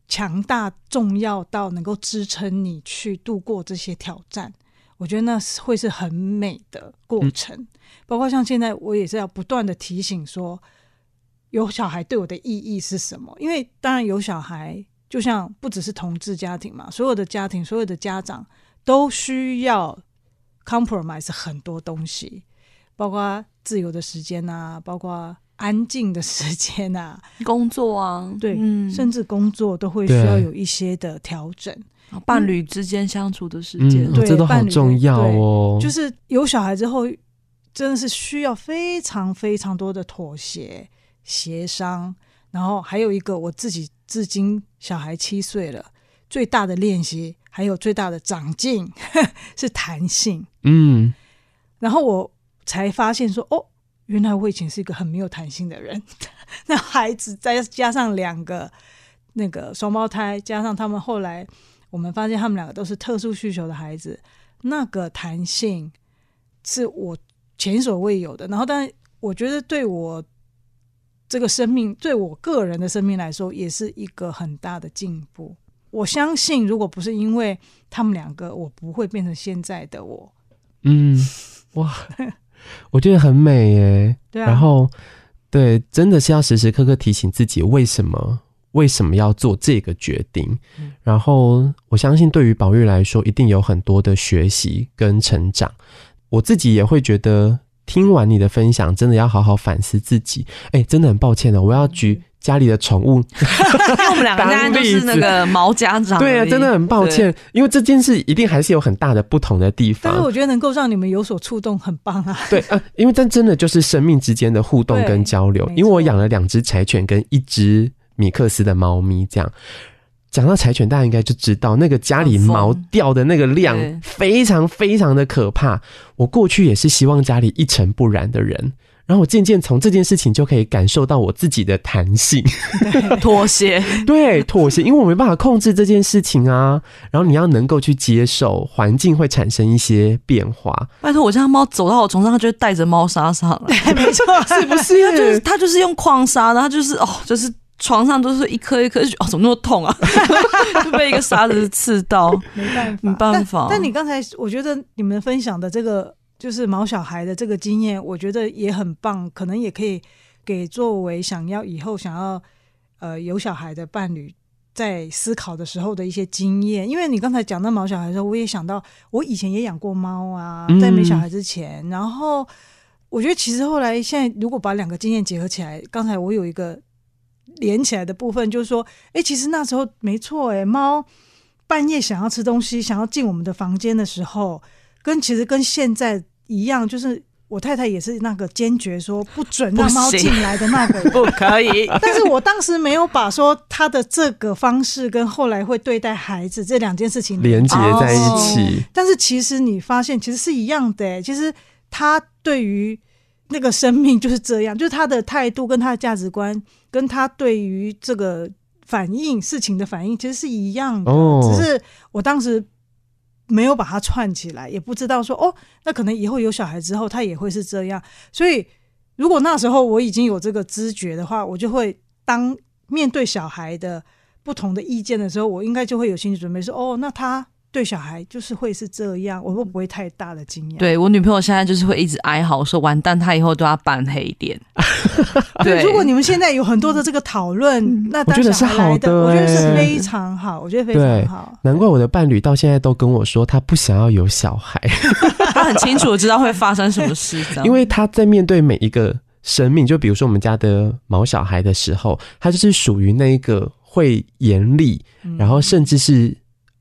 C: 强大、重要到能够支撑你去度过这些挑战，我觉得那会是很美的过程。嗯、包括像现在，我也是要不断的提醒说。有小孩对我的意义是什么？因为当然有小孩，就像不只是同志家庭嘛，所有的家庭、所有的家长都需要 compromise 很多东西，包括自由的时间啊，包括安静的时间啊，[laughs]
B: 工作啊，
C: 对，嗯、甚至工作都会需要有一些的调整。
B: 伴侣之间相处的时间，
A: 嗯、对，这都很重要哦。
C: 就是有小孩之后，真的是需要非常非常多的妥协。协商，然后还有一个我自己至今小孩七岁了，最大的练习还有最大的长进 [laughs] 是弹性。嗯，然后我才发现说，哦，原来我以前是一个很没有弹性的人。[laughs] 那孩子再加上两个那个双胞胎，加上他们后来，我们发现他们两个都是特殊需求的孩子，那个弹性是我前所未有的。然后，但我觉得对我。这个生命对我个人的生命来说，也是一个很大的进步。我相信，如果不是因为他们两个，我不会变成现在的我。
A: 嗯，哇，我觉得很美耶。对啊。然后，对，真的是要时时刻刻提醒自己，为什么为什么要做这个决定。嗯。然后，我相信对于宝玉来说，一定有很多的学习跟成长。我自己也会觉得。听完你的分享，真的要好好反思自己。哎、欸，真的很抱歉的，我要举家里的宠物，[laughs]
B: 因为我们两个现在就是那个毛家长。
A: 对啊，真的很抱歉，因为这件事一定还是有很大的不同的地方。
C: 但是我觉得能够让你们有所触动，很棒啊。
A: 对啊，因为这真的就是生命之间的互动跟交流。因为我养了两只柴犬跟一只米克斯的猫咪，这样。讲到柴犬，大家应该就知道那个家里毛掉的那个量非常非常的可怕。我过去也是希望家里一尘不染的人，然后我渐渐从这件事情就可以感受到我自己的弹性、
B: 妥协。[laughs]
A: 对，妥协，因为我没办法控制这件事情啊。然后你要能够去接受环境会产生一些变化。
B: 拜托，我家猫走到我床上，它就会带着猫砂上来。[laughs]
C: 没错，[laughs]
B: 是不是？它就是它就是用矿砂，然后就是哦，就是。床上都是一颗一颗，哦，怎么那么痛啊？就被一个沙子刺到，
C: 没办法，
B: 没办法。
C: 但，但你刚才，我觉得你们分享的这个，就是毛小孩的这个经验，我觉得也很棒，可能也可以给作为想要以后想要呃有小孩的伴侣在思考的时候的一些经验。因为你刚才讲到毛小孩的时候，我也想到我以前也养过猫啊，在没小孩之前，嗯、然后我觉得其实后来现在如果把两个经验结合起来，刚才我有一个。连起来的部分就是说，哎、欸，其实那时候没错，哎，猫半夜想要吃东西，想要进我们的房间的时候，跟其实跟现在一样，就是我太太也是那个坚决说不准让猫进来的那个，
B: 不，[laughs] 不可以。
C: 但是我当时没有把说他的这个方式跟后来会对待孩子这两件事情
A: 连接在一起。
C: 但是其实你发现其实是一样的，哎，其实他对于。那个生命就是这样，[laughs] 就是他的态度跟他的价值观，跟他对于这个反应事情的反应，其实是一样的。哦，只是我当时没有把它串起来，也不知道说哦，那可能以后有小孩之后，他也会是这样。所以，如果那时候我已经有这个知觉的话，我就会当面对小孩的不同的意见的时候，我应该就会有心理准备说，哦，那他对小孩就是会是这样，我会不会太大的惊讶？
B: 对我女朋友现在就是会一直哀嚎说，完蛋，她以后都要扮黑脸。[laughs]
C: 对，如果你们现在有很多的这个讨论，嗯、那当
A: 我觉得是好的，
C: 我觉得是非常好，我觉得非常好。
A: 难怪我的伴侣到现在都跟我说，他不想要有小孩，[laughs]
B: 他很清楚知道会发生什么事，
A: 因为他在面对每一个生命，就比如说我们家的毛小孩的时候，他就是属于那一个会严厉，然后甚至是。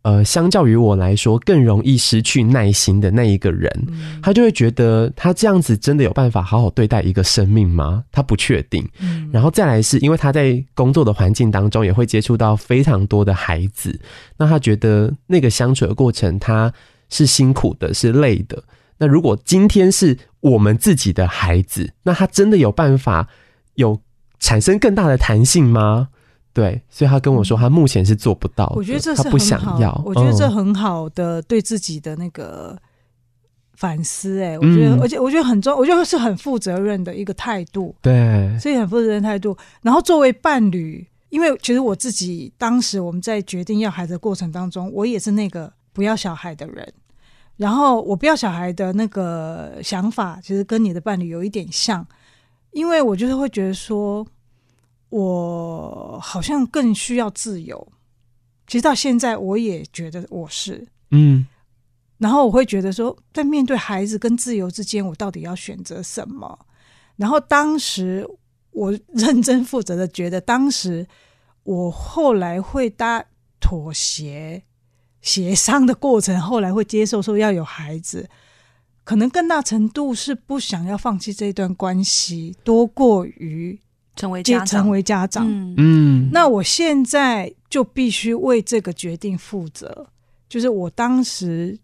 A: 呃，相较于我来说，更容易失去耐心的那一个人，嗯、他就会觉得他这样子真的有办法好好对待一个生命吗？他不确定。嗯、然后再来是因为他在工作的环境当中也会接触到非常多的孩子，那他觉得那个相处的过程他是辛苦的，是累的。那如果今天是我们自己的孩子，那他真的有办法有产生更大的弹性吗？对，所以他跟我说，他目前是做不到的。
C: 我觉得这是
A: 他不想要。
C: 我觉得这很好的对自己的那个反思。哎，我觉得，而且我觉得很重，我觉得是很负责任的一个态度。
A: 对，
C: 所以很负责任态度。然后作为伴侣，因为其实我自己当时我们在决定要孩子的过程当中，我也是那个不要小孩的人。然后我不要小孩的那个想法，其实跟你的伴侣有一点像，因为我就是会觉得说。我好像更需要自由，其实到现在我也觉得我是，嗯，然后我会觉得说，在面对孩子跟自由之间，我到底要选择什么？然后当时我认真负责的觉得，当时我后来会搭妥协、协商的过程，后来会接受说要有孩子，可能更大程度是不想要放弃这段关系，多过于。
B: 成为家长，
C: 成为家长，嗯，那我现在就必须为这个决定负责。就是我当时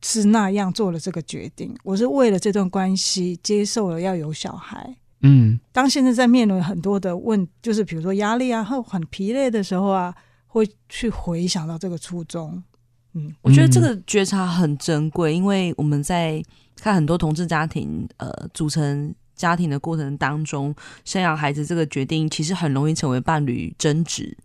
C: 是那样做了这个决定，我是为了这段关系接受了要有小孩。嗯，当现在在面临很多的问，就是比如说压力啊，或很疲累的时候啊，会去回想到这个初衷。
B: 嗯，我觉得这个觉察很珍贵，因为我们在看很多同志家庭，呃，组成。家庭的过程当中，生养孩子这个决定，其实很容易成为伴侣争执，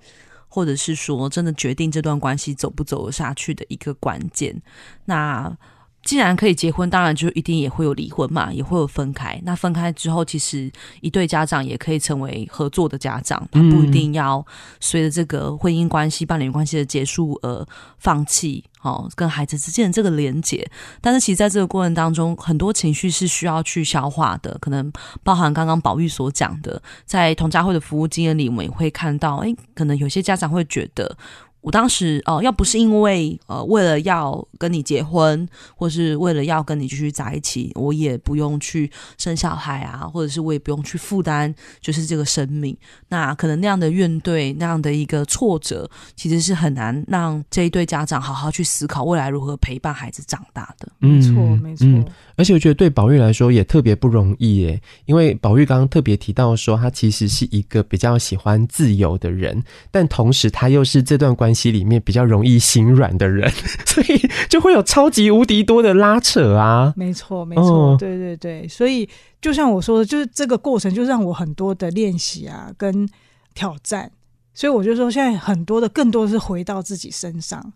B: 或者是说真的决定这段关系走不走下去的一个关键。那既然可以结婚，当然就一定也会有离婚嘛，也会有分开。那分开之后，其实一对家长也可以成为合作的家长，他不一定要随着这个婚姻关系、伴侣关系的结束而放弃。哦，跟孩子之间的这个连结，但是其实在这个过程当中，很多情绪是需要去消化的，可能包含刚刚宝玉所讲的，在童家慧的服务经验里，我们也会看到，诶，可能有些家长会觉得。我当时哦、呃，要不是因为呃，为了要跟你结婚，或是为了要跟你继续在一起，我也不用去生小孩啊，或者是我也不用去负担，就是这个生命。那可能那样的怨怼，那样的一个挫折，其实是很难让这一对家长好好去思考未来如何陪伴孩子长大的。
C: 没错，没错。嗯
A: 而且我觉得对宝玉来说也特别不容易耶，因为宝玉刚刚特别提到说，他其实是一个比较喜欢自由的人，但同时他又是这段关系里面比较容易心软的人，[laughs] 所以就会有超级无敌多的拉扯啊。
C: 没错，没错，对对对。所以就像我说的，就是这个过程就让我很多的练习啊，跟挑战。所以我就说，现在很多的更多的是回到自己身上。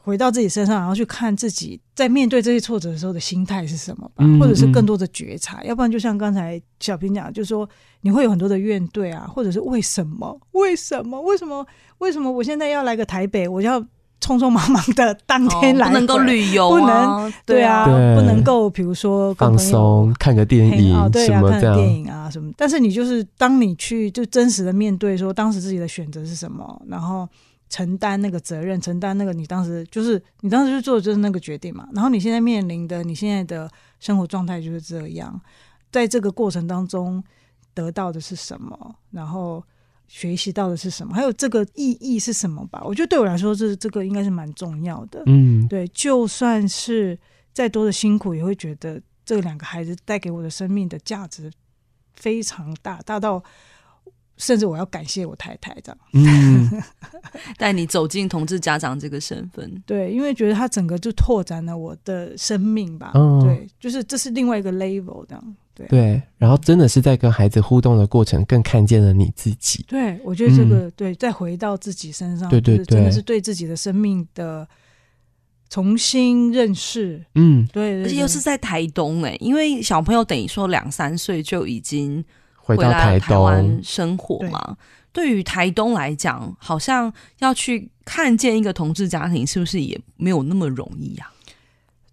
C: 回到自己身上，然后去看自己在面对这些挫折的时候的心态是什么吧，或者是更多的觉察。要不然，就像刚才小平讲，就是说你会有很多的怨怼啊，或者是为什么？为什么？为什么？为什么我现在要来个台北？我要匆匆忙忙的当天来，
B: 不能够旅游，
C: 不能对啊，不能够比如说
A: 放松看个电影，
C: 对啊，看个电影啊什么。但是你就是当你去就真实的面对说当时自己的选择是什么，然后。承担那个责任，承担那个你当时就是你当时就做的就是那个决定嘛。然后你现在面临的你现在的生活状态就是这样，在这个过程当中得到的是什么，然后学习到的是什么，还有这个意义是什么吧？我觉得对我来说，这这个应该是蛮重要的。嗯，对，就算是再多的辛苦，也会觉得这两个孩子带给我的生命的价值非常大，大到。甚至我要感谢我太太这样，
B: 嗯，[laughs] 带你走进同志家长这个身份，
C: 对，因为觉得他整个就拓展了我的生命吧，嗯，对，就是这是另外一个 level 这样，对。
A: 对，然后真的是在跟孩子互动的过程，更看见了你自己，
C: 对，我觉得这个、嗯、对，再回到自己身上，
A: 对对对，
C: 真的是对自己的生命的重新认识。
A: 嗯，
C: 对，对，
B: 而且又是在台东哎、欸，因为小朋友等于说两三岁就已经
A: 回到台湾
B: 生活嘛。对于台东来讲，好像要去看见一个同志家庭，是不是也没有那么容易啊？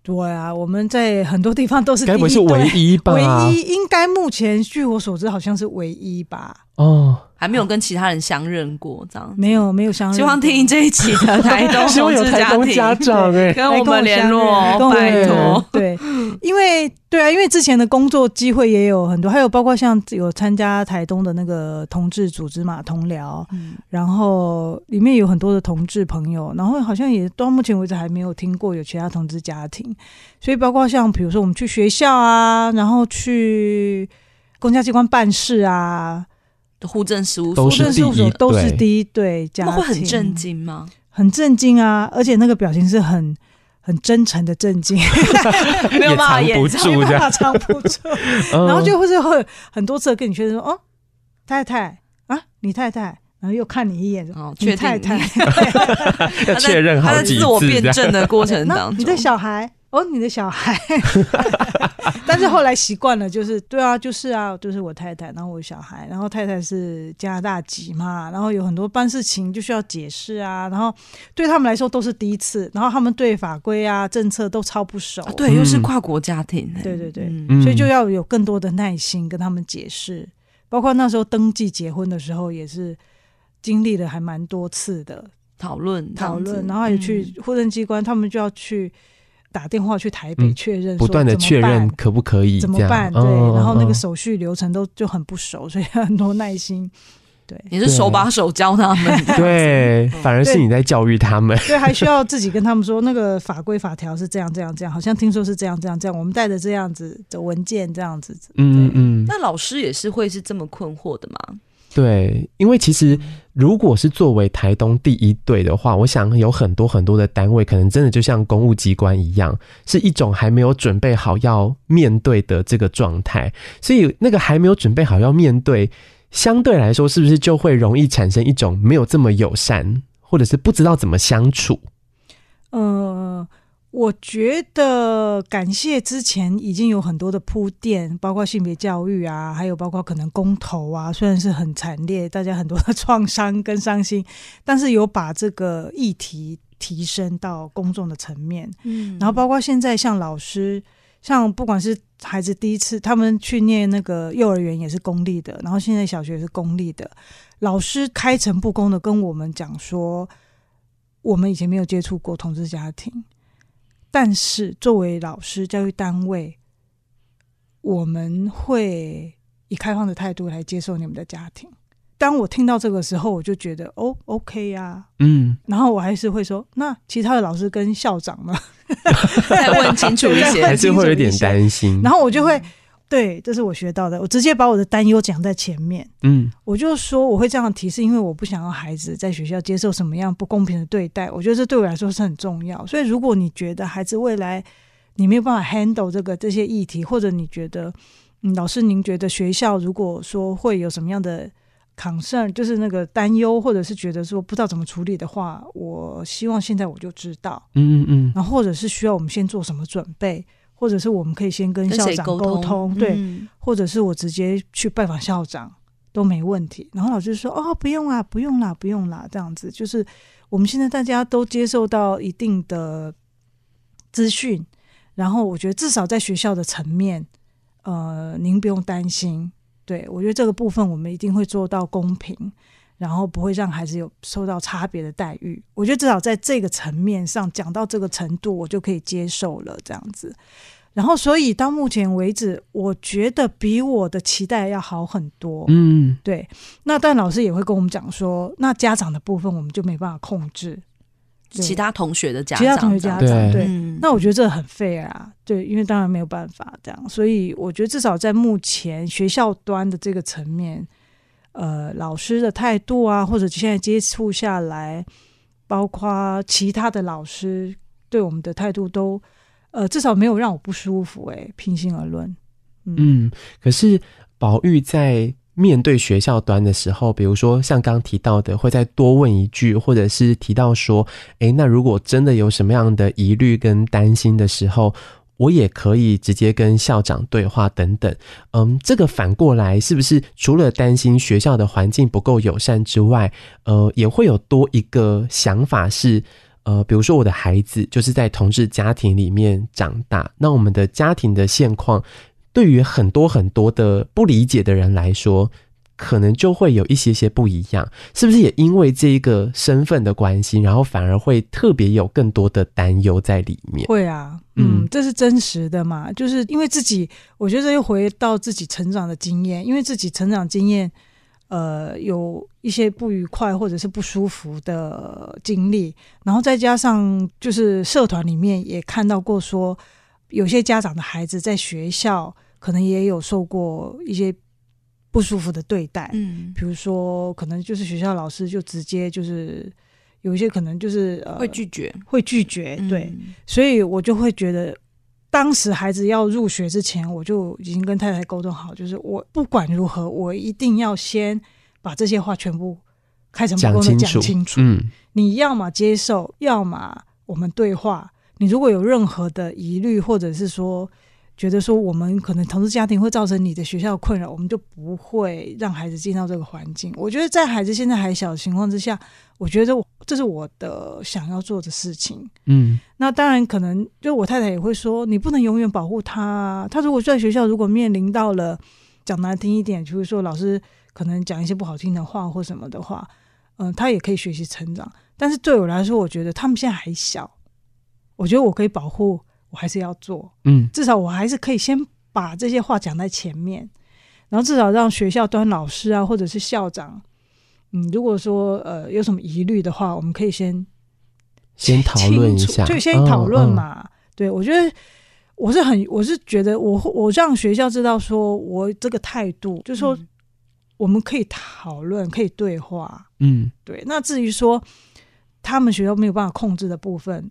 C: 对啊，我们在很多地方都是第一，
A: 该不会是唯一吧？
C: 唯一应该目前据我所知，好像是唯一吧。
A: 哦。
B: 还没有跟其他人相认过，这样
C: 没有没有相认。
B: 希望听这一集的台东 [laughs]
A: 希望有台东家长哎，[laughs]
B: 跟我们联络，拜托。
C: 对，因为对啊，因为之前的工作机会也有很多，还有包括像有参加台东的那个同志组织嘛，同僚，嗯，然后里面有很多的同志朋友，然后好像也到目前为止还没有听过有其他同志家庭，所以包括像比如说我们去学校啊，然后去公家机关办事啊。
B: 户政事务
A: 所，
C: 户政事务所都是第一对家庭，
B: 会很震惊吗？
C: 很震惊啊！而且那个表情是很很真诚的震惊，[laughs]
B: 没有办法掩藏，
C: 没办法藏不住。[laughs] 然后就会是会很多次跟你确认说：“哦，太太啊，你太太。”然后又看你一眼，哦，你太太，[laughs]
A: 要确认好几次。
B: 自我辩证的过程当中，
C: 你的小孩。哦，你的小孩，[laughs] 但是后来习惯了，就是对啊，就是啊，就是我太太，然后我小孩，然后太太是加拿大籍嘛，然后有很多办事情就需要解释啊，然后对他们来说都是第一次，然后他们对法规啊、政策都超不熟，
B: 啊、对，又是跨国家庭、欸，
C: 对对对，
B: 嗯、
C: 所以就要有更多的耐心跟他们解释，包括那时候登记结婚的时候，也是经历了还蛮多次的
B: 讨论
C: 讨论，然后也去户政机关，他们就要去。打电话去台北确认，不断的确认
A: 可不可以，
C: 怎么办？对，然后那个手续流程都就很不熟，所以很多耐心。对，
B: 你是手把手教他们，[laughs]
A: 对，反而是你在教育他们。[laughs]
C: 对，还需要自己跟他们说，那个法规法条是这样这样这样，好像听说是这样这样这样，我们带着这样子的文件这样子。
A: 嗯嗯。
B: 那老师也是会是这么困惑的吗？
A: 对，因为其实如果是作为台东第一队的话，我想有很多很多的单位，可能真的就像公务机关一样，是一种还没有准备好要面对的这个状态。所以那个还没有准备好要面对，相对来说，是不是就会容易产生一种没有这么友善，或者是不知道怎么相处？
C: 呃。我觉得感谢之前已经有很多的铺垫，包括性别教育啊，还有包括可能公投啊，虽然是很惨烈，大家很多的创伤跟伤心，但是有把这个议题提升到公众的层面。嗯，然后包括现在像老师，像不管是孩子第一次他们去念那个幼儿园也是公立的，然后现在小学也是公立的，老师开诚布公的跟我们讲说，我们以前没有接触过同志家庭。但是作为老师、教育单位，我们会以开放的态度来接受你们的家庭。当我听到这个时候，我就觉得哦，OK 呀、啊，嗯，然后我还是会说，那其他的老师跟校长呢？[laughs] [laughs]
B: 再问清楚一些，
A: 还是会有点担心。
C: 然后我就会。对，这是我学到的。我直接把我的担忧讲在前面。嗯，我就说我会这样提示，因为我不想要孩子在学校接受什么样不公平的对待。我觉得这对我来说是很重要。所以，如果你觉得孩子未来你没有办法 handle 这个这些议题，或者你觉得，嗯，老师您觉得学校如果说会有什么样的 concern，就是那个担忧，或者是觉得说不知道怎么处理的话，我希望现在我就知道。嗯嗯嗯。然后，或者是需要我们先做什么准备。或者是我们可以先跟校长沟通，通对，嗯、或者是我直接去拜访校长都没问题。然后老师说：“哦，不用啦，不用啦，不用啦。”这样子就是我们现在大家都接受到一定的资讯，然后我觉得至少在学校的层面，呃，您不用担心。对，我觉得这个部分我们一定会做到公平。然后不会让孩子有受到差别的待遇，我觉得至少在这个层面上讲到这个程度，我就可以接受了这样子。然后，所以到目前为止，我觉得比我的期待要好很多。嗯，对。那但老师也会跟我们讲说，那家长的部分我们就没办法控制，
B: 其他同学的家长，
C: 其他同学家长
B: 对。
C: 那我觉得这很 fair 啊，对，因为当然没有办法这样。所以我觉得至少在目前学校端的这个层面。呃，老师的态度啊，或者现在接触下来，包括其他的老师对我们的态度都，呃，至少没有让我不舒服。哎，平心而论，
A: 嗯，嗯，可是宝玉在面对学校端的时候，比如说像刚提到的，会再多问一句，或者是提到说，诶，那如果真的有什么样的疑虑跟担心的时候，我也可以直接跟校长对话等等。嗯，这个反过来是不是除了担心学校的环境不够友善之外，呃，也会有多一个想法是？呃，比如说我的孩子就是在同志家庭里面长大，那我们的家庭的现况，对于很多很多的不理解的人来说，可能就会有一些些不一样，是不是？也因为这一个身份的关系，然后反而会特别有更多的担忧在里面。
C: 会啊，嗯，这是真实的嘛？就是因为自己，我觉得又回到自己成长的经验，因为自己成长经验。呃，有一些不愉快或者是不舒服的经历，然后再加上就是社团里面也看到过说，有些家长的孩子在学校可能也有受过一些不舒服的对待，嗯，比如说可能就是学校老师就直接就是有一些可能就是呃
B: 会拒绝，
C: 会拒绝，对，嗯，所以我就会觉得。当时孩子要入学之前，我就已经跟太太沟通好，就是我不管如何，我一定要先把这些话全部开诚布公的讲清楚。嗯，你要么接受，要么我们对话。你如果有任何的疑虑，或者是说觉得说我们可能同志家庭会造成你的学校的困扰，我们就不会让孩子进到这个环境。我觉得在孩子现在还小的情况之下，我觉得我。这是我的想要做的事情，嗯，那当然可能就我太太也会说，你不能永远保护他。他如果在学校，如果面临到了讲难听一点，就是说老师可能讲一些不好听的话或什么的话，嗯，他也可以学习成长。但是对我来说，我觉得他们现在还小，我觉得我可以保护，我还是要做，嗯，至少我还是可以先把这些话讲在前面，然后至少让学校端老师啊，或者是校长。嗯，如果说呃有什么疑虑的话，我们可以先
A: 先讨论一下，
C: 就先讨论嘛。哦哦、对，我觉得我是很，我是觉得我我让学校知道说我这个态度，就是说我们可以讨论，可以对话。嗯，对。那至于说他们学校没有办法控制的部分，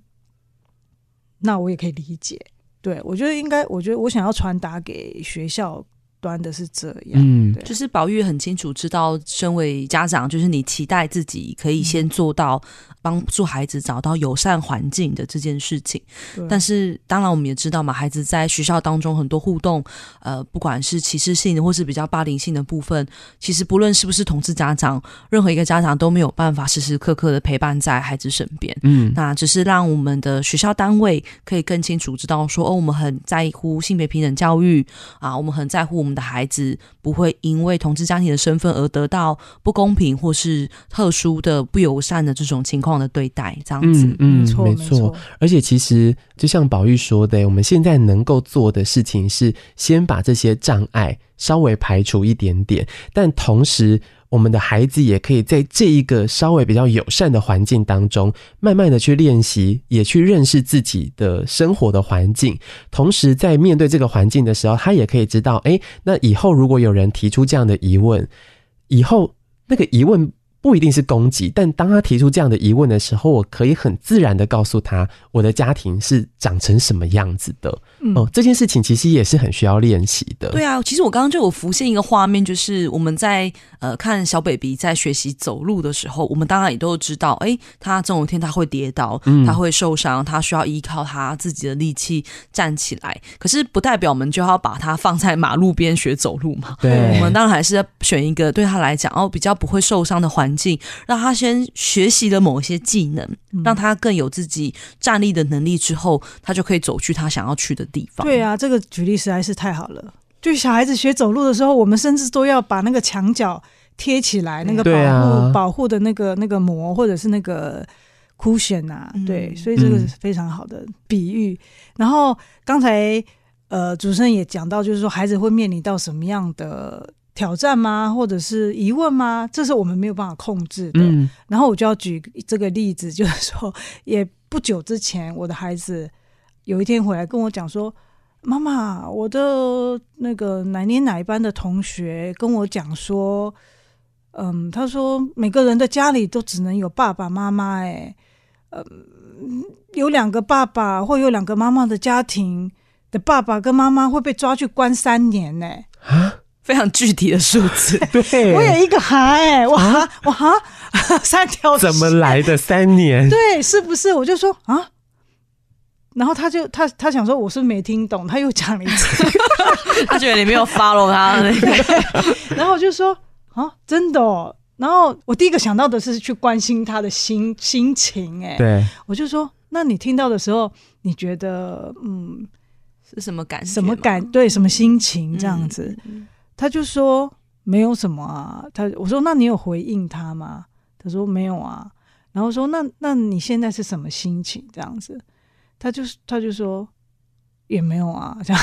C: 那我也可以理解。对，我觉得应该，我觉得我想要传达给学校。端的是这样，嗯，
B: 就是宝玉很清楚知道，身为家长，就是你期待自己可以先做到帮助孩子找到友善环境的这件事情。但是，当然我们也知道嘛，孩子在学校当中很多互动，呃，不管是歧视性的或是比较霸凌性的部分，其实不论是不是同志家长，任何一个家长都没有办法时时刻刻的陪伴在孩子身边。嗯，那只是让我们的学校单位可以更清楚知道说，哦，我们很在乎性别平等教育啊，我们很在乎我们。的孩子不会因为同志家庭的身份而得到不公平或是特殊的不友善的这种情况的对待，这样子，
A: 嗯，嗯没错。而且其实就像宝玉说的，我们现在能够做的事情是先把这些障碍稍微排除一点点，但同时。我们的孩子也可以在这一个稍微比较友善的环境当中，慢慢的去练习，也去认识自己的生活的环境。同时，在面对这个环境的时候，他也可以知道，哎，那以后如果有人提出这样的疑问，以后那个疑问。不一定是攻击，但当他提出这样的疑问的时候，我可以很自然的告诉他，我的家庭是长成什么样子的。嗯、哦，这件事情其实也是很需要练习的。
B: 对啊，其实我刚刚就有浮现一个画面，就是我们在呃看小 baby 在学习走路的时候，我们当然也都知道，哎，他总有一天他会跌倒，他会受伤，他需要依靠他自己的力气站起来。可是不代表我们就要把他放在马路边学走路嘛。[laughs]
A: 对，
B: 我们当然还是要选一个对他来讲哦比较不会受伤的环境。让他先学习了某一些技能，让他更有自己站立的能力之后，他就可以走去他想要去的地方。
C: 对啊，这个举例实在是太好了。就小孩子学走路的时候，我们甚至都要把那个墙角贴起来，那个保护、啊、保护的那个那个膜或者是那个 cushion 啊。对，所以这个是非常好的比喻。然后刚才呃主持人也讲到，就是说孩子会面临到什么样的。挑战吗？或者是疑问吗？这是我们没有办法控制的。嗯，然后我就要举这个例子，就是说，[laughs] 也不久之前，我的孩子有一天回来跟我讲说：“妈妈，我的那个哪年哪一班的同学跟我讲说，嗯，他说每个人的家里都只能有爸爸妈妈，哎，嗯，有两个爸爸或有两个妈妈的家庭的爸爸跟妈妈会被抓去关三年，呢。”啊？
B: 非常具体的数字。[laughs]
A: 对，
C: 我有一个哈哎，我哈我哈三条
A: 怎么来的三年？
C: 对，是不是？我就说啊，然后他就他他想说我是没听懂，他又讲了一次，[laughs]
B: 他觉得你没有 follow 他 [laughs] 那个，
C: 然后我就说啊，真的哦。然后我第一个想到的是去关心他的心心情，哎，
A: 对，
C: 我就说，那你听到的时候，你觉得嗯？
B: 是什么感？
C: 什么感？对，什么心情？这样子，嗯、他就说没有什么啊。他我说那你有回应他吗？他说没有啊。然后说那那你现在是什么心情？这样子，他就是他就说也没有啊。[laughs] 这样，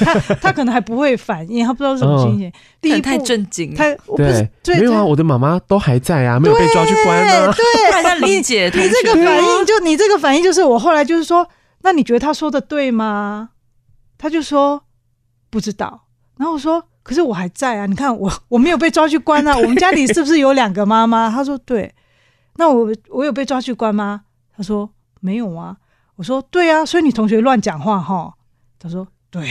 C: 他他可能还不会反应，他不知道是什么心情。哦、第一
B: 太震惊，
C: 他对，
A: 对没有啊，我的妈妈都还在啊，没有被抓去关啊。
C: 对，
B: 大家 [laughs] 理解
C: 你，你这个反应就你这个反应就是我后来就是说，那你觉得他说的对吗？他就说不知道，然后我说可是我还在啊，你看我我没有被抓去关啊，[laughs] 我们家里是不是有两个妈妈？他说对，那我我有被抓去关吗？他说没有啊，我说对啊，所以你同学乱讲话哈？他说对，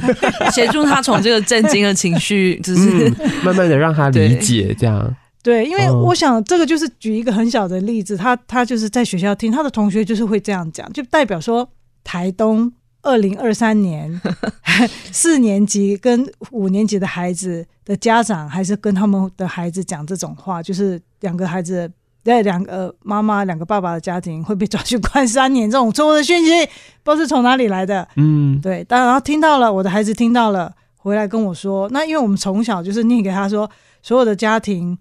C: [laughs]
B: 协助他从这个震惊的情绪，就是、
A: 嗯、慢慢的让他理解这样。
C: 对，因为我想这个就是举一个很小的例子，他他就是在学校听他的同学就是会这样讲，就代表说台东。二零二三年，[laughs] 四年级跟五年级的孩子的家长，还是跟他们的孩子讲这种话，就是两个孩子在两个妈妈、两个爸爸的家庭会被抓去关三年，这种错误的讯息，不知道是从哪里来的。嗯，对。当然后听到了，我的孩子听到了，回来跟我说，那因为我们从小就是念给他说，所有的家庭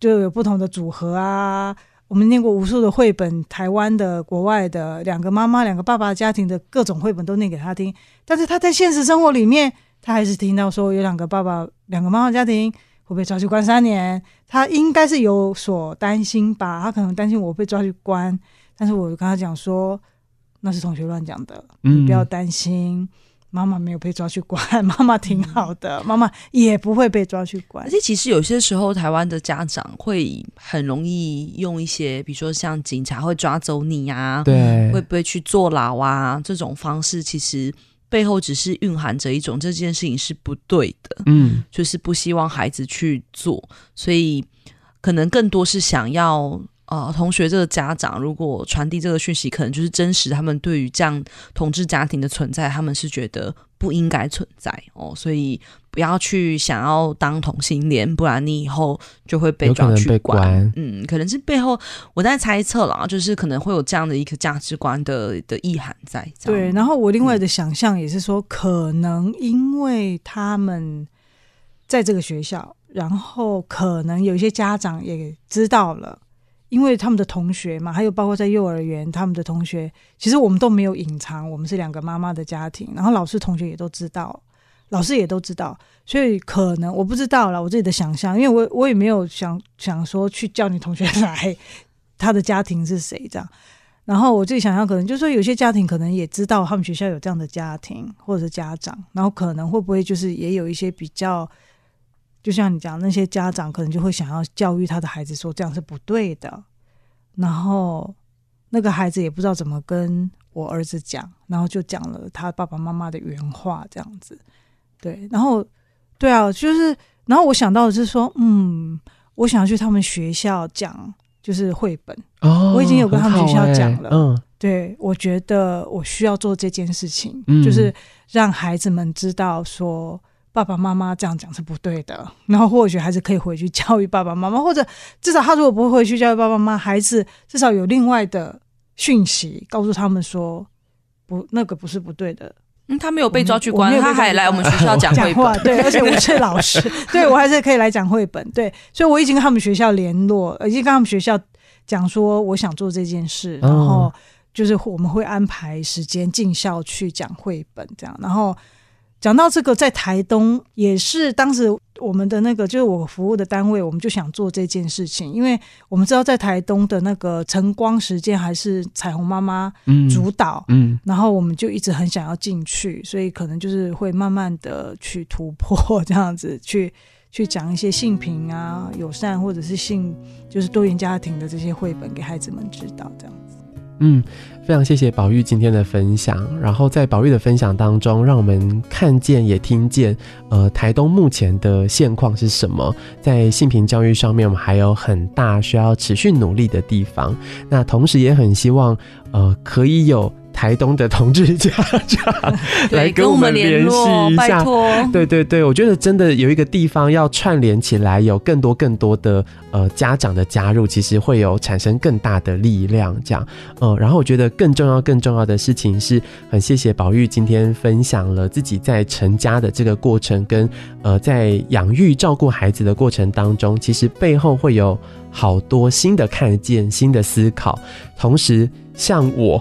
C: 就有不同的组合啊。我们念过无数的绘本，台湾的、国外的，两个妈妈、两个爸爸家庭的各种绘本都念给他听。但是他在现实生活里面，他还是听到说有两个爸爸、两个妈妈家庭会被抓去关三年。他应该是有所担心吧？他可能担心我被抓去关，但是我跟他讲说那是同学乱讲的，你不要担心。妈妈没有被抓去关，[laughs] 妈妈挺好的，妈妈也不会被抓去关。
B: 而且其实有些时候，台湾的家长会很容易用一些，比如说像警察会抓走你啊，
A: 对，
B: 会不会去坐牢啊这种方式，其实背后只是蕴含着一种这件事情是不对的，嗯，就是不希望孩子去做，所以可能更多是想要。呃，同学，这个家长如果传递这个讯息，可能就是真实。他们对于这样同志家庭的存在，他们是觉得不应该存在哦，所以不要去想要当同性恋，不然你以后就会被抓去关。嗯，可能是背后我在猜测了，就是可能会有这样的一个价值观的的意涵在。
C: 对，然后我另外的想象也是说，嗯、可能因为他们在这个学校，然后可能有一些家长也知道了。因为他们的同学嘛，还有包括在幼儿园，他们的同学，其实我们都没有隐藏，我们是两个妈妈的家庭。然后老师、同学也都知道，老师也都知道，所以可能我不知道了，我自己的想象，因为我我也没有想想说去叫你同学来，他的家庭是谁这样。然后我自己想象，可能就是说有些家庭可能也知道他们学校有这样的家庭或者是家长，然后可能会不会就是也有一些比较。就像你讲，那些家长可能就会想要教育他的孩子说这样是不对的，然后那个孩子也不知道怎么跟我儿子讲，然后就讲了他爸爸妈妈的原话这样子，对，然后对啊，就是然后我想到的是说，嗯，我想要去他们学校讲就是绘本，哦，我已经有跟他们学校讲了，嗯，对，我觉得我需要做这件事情，嗯，就是让孩子们知道说。爸爸妈妈这样讲是不对的，然后或许还是可以回去教育爸爸妈妈，或者至少他如果不会回去教育爸爸妈妈，孩子至少有另外的讯息告诉他们说，不，那个不是不对的。
B: 嗯，他没有被抓去关，他还来我们学校讲 [laughs] 绘本，
C: 对，而且我是老师，[laughs] 对我还是可以来讲绘本，对，所以我已经跟他们学校联络，已经跟他们学校讲说我想做这件事，然后就是我们会安排时间进校去讲绘本，这样，然后。讲到这个，在台东也是当时我们的那个，就是我服务的单位，我们就想做这件事情，因为我们知道在台东的那个晨光时间还是彩虹妈妈主导，嗯，嗯，然后我们就一直很想要进去，所以可能就是会慢慢的去突破这样子，去 [laughs] 去讲一些性平啊、友善或者是性就是多元家庭的这些绘本给孩子们知道这样子。
A: 嗯。非常谢谢宝玉今天的分享，然后在宝玉的分享当中，让我们看见也听见，呃，台东目前的现况是什么？在性平教育上面，我们还有很大需要持续努力的地方。那同时也很希望，呃，可以有。台东的同志家长来跟我们联系一下，对对对，我觉得真的有一个地方要串联起来，有更多更多的呃家长的加入，其实会有产生更大的力量。这样，呃，然后我觉得更重要更重要的事情是，很谢谢宝玉今天分享了自己在成家的这个过程，跟呃在养育照顾孩子的过程当中，其实背后会有好多新的看见、新的思考，同时。像我，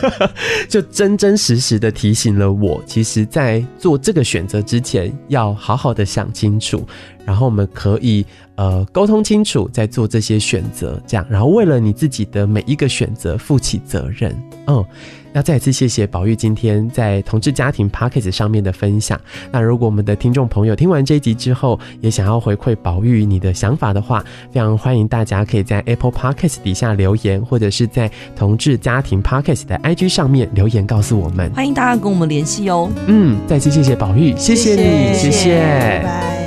A: [laughs] 就真真实实的提醒了我，其实，在做这个选择之前，要好好的想清楚，然后我们可以呃沟通清楚，再做这些选择，这样，然后为了你自己的每一个选择负起责任，嗯。要再次谢谢宝玉今天在同志家庭 Podcast 上面的分享。那如果我们的听众朋友听完这一集之后，也想要回馈宝玉你的想法的话，非常欢迎大家可以在 Apple Podcast 底下留言，或者是在同志家庭 Podcast 的 IG 上面留言告诉我们。
B: 欢迎大家跟我们联系哦。
A: 嗯，再次谢谢宝玉，谢谢你，谢谢。谢谢。拜拜。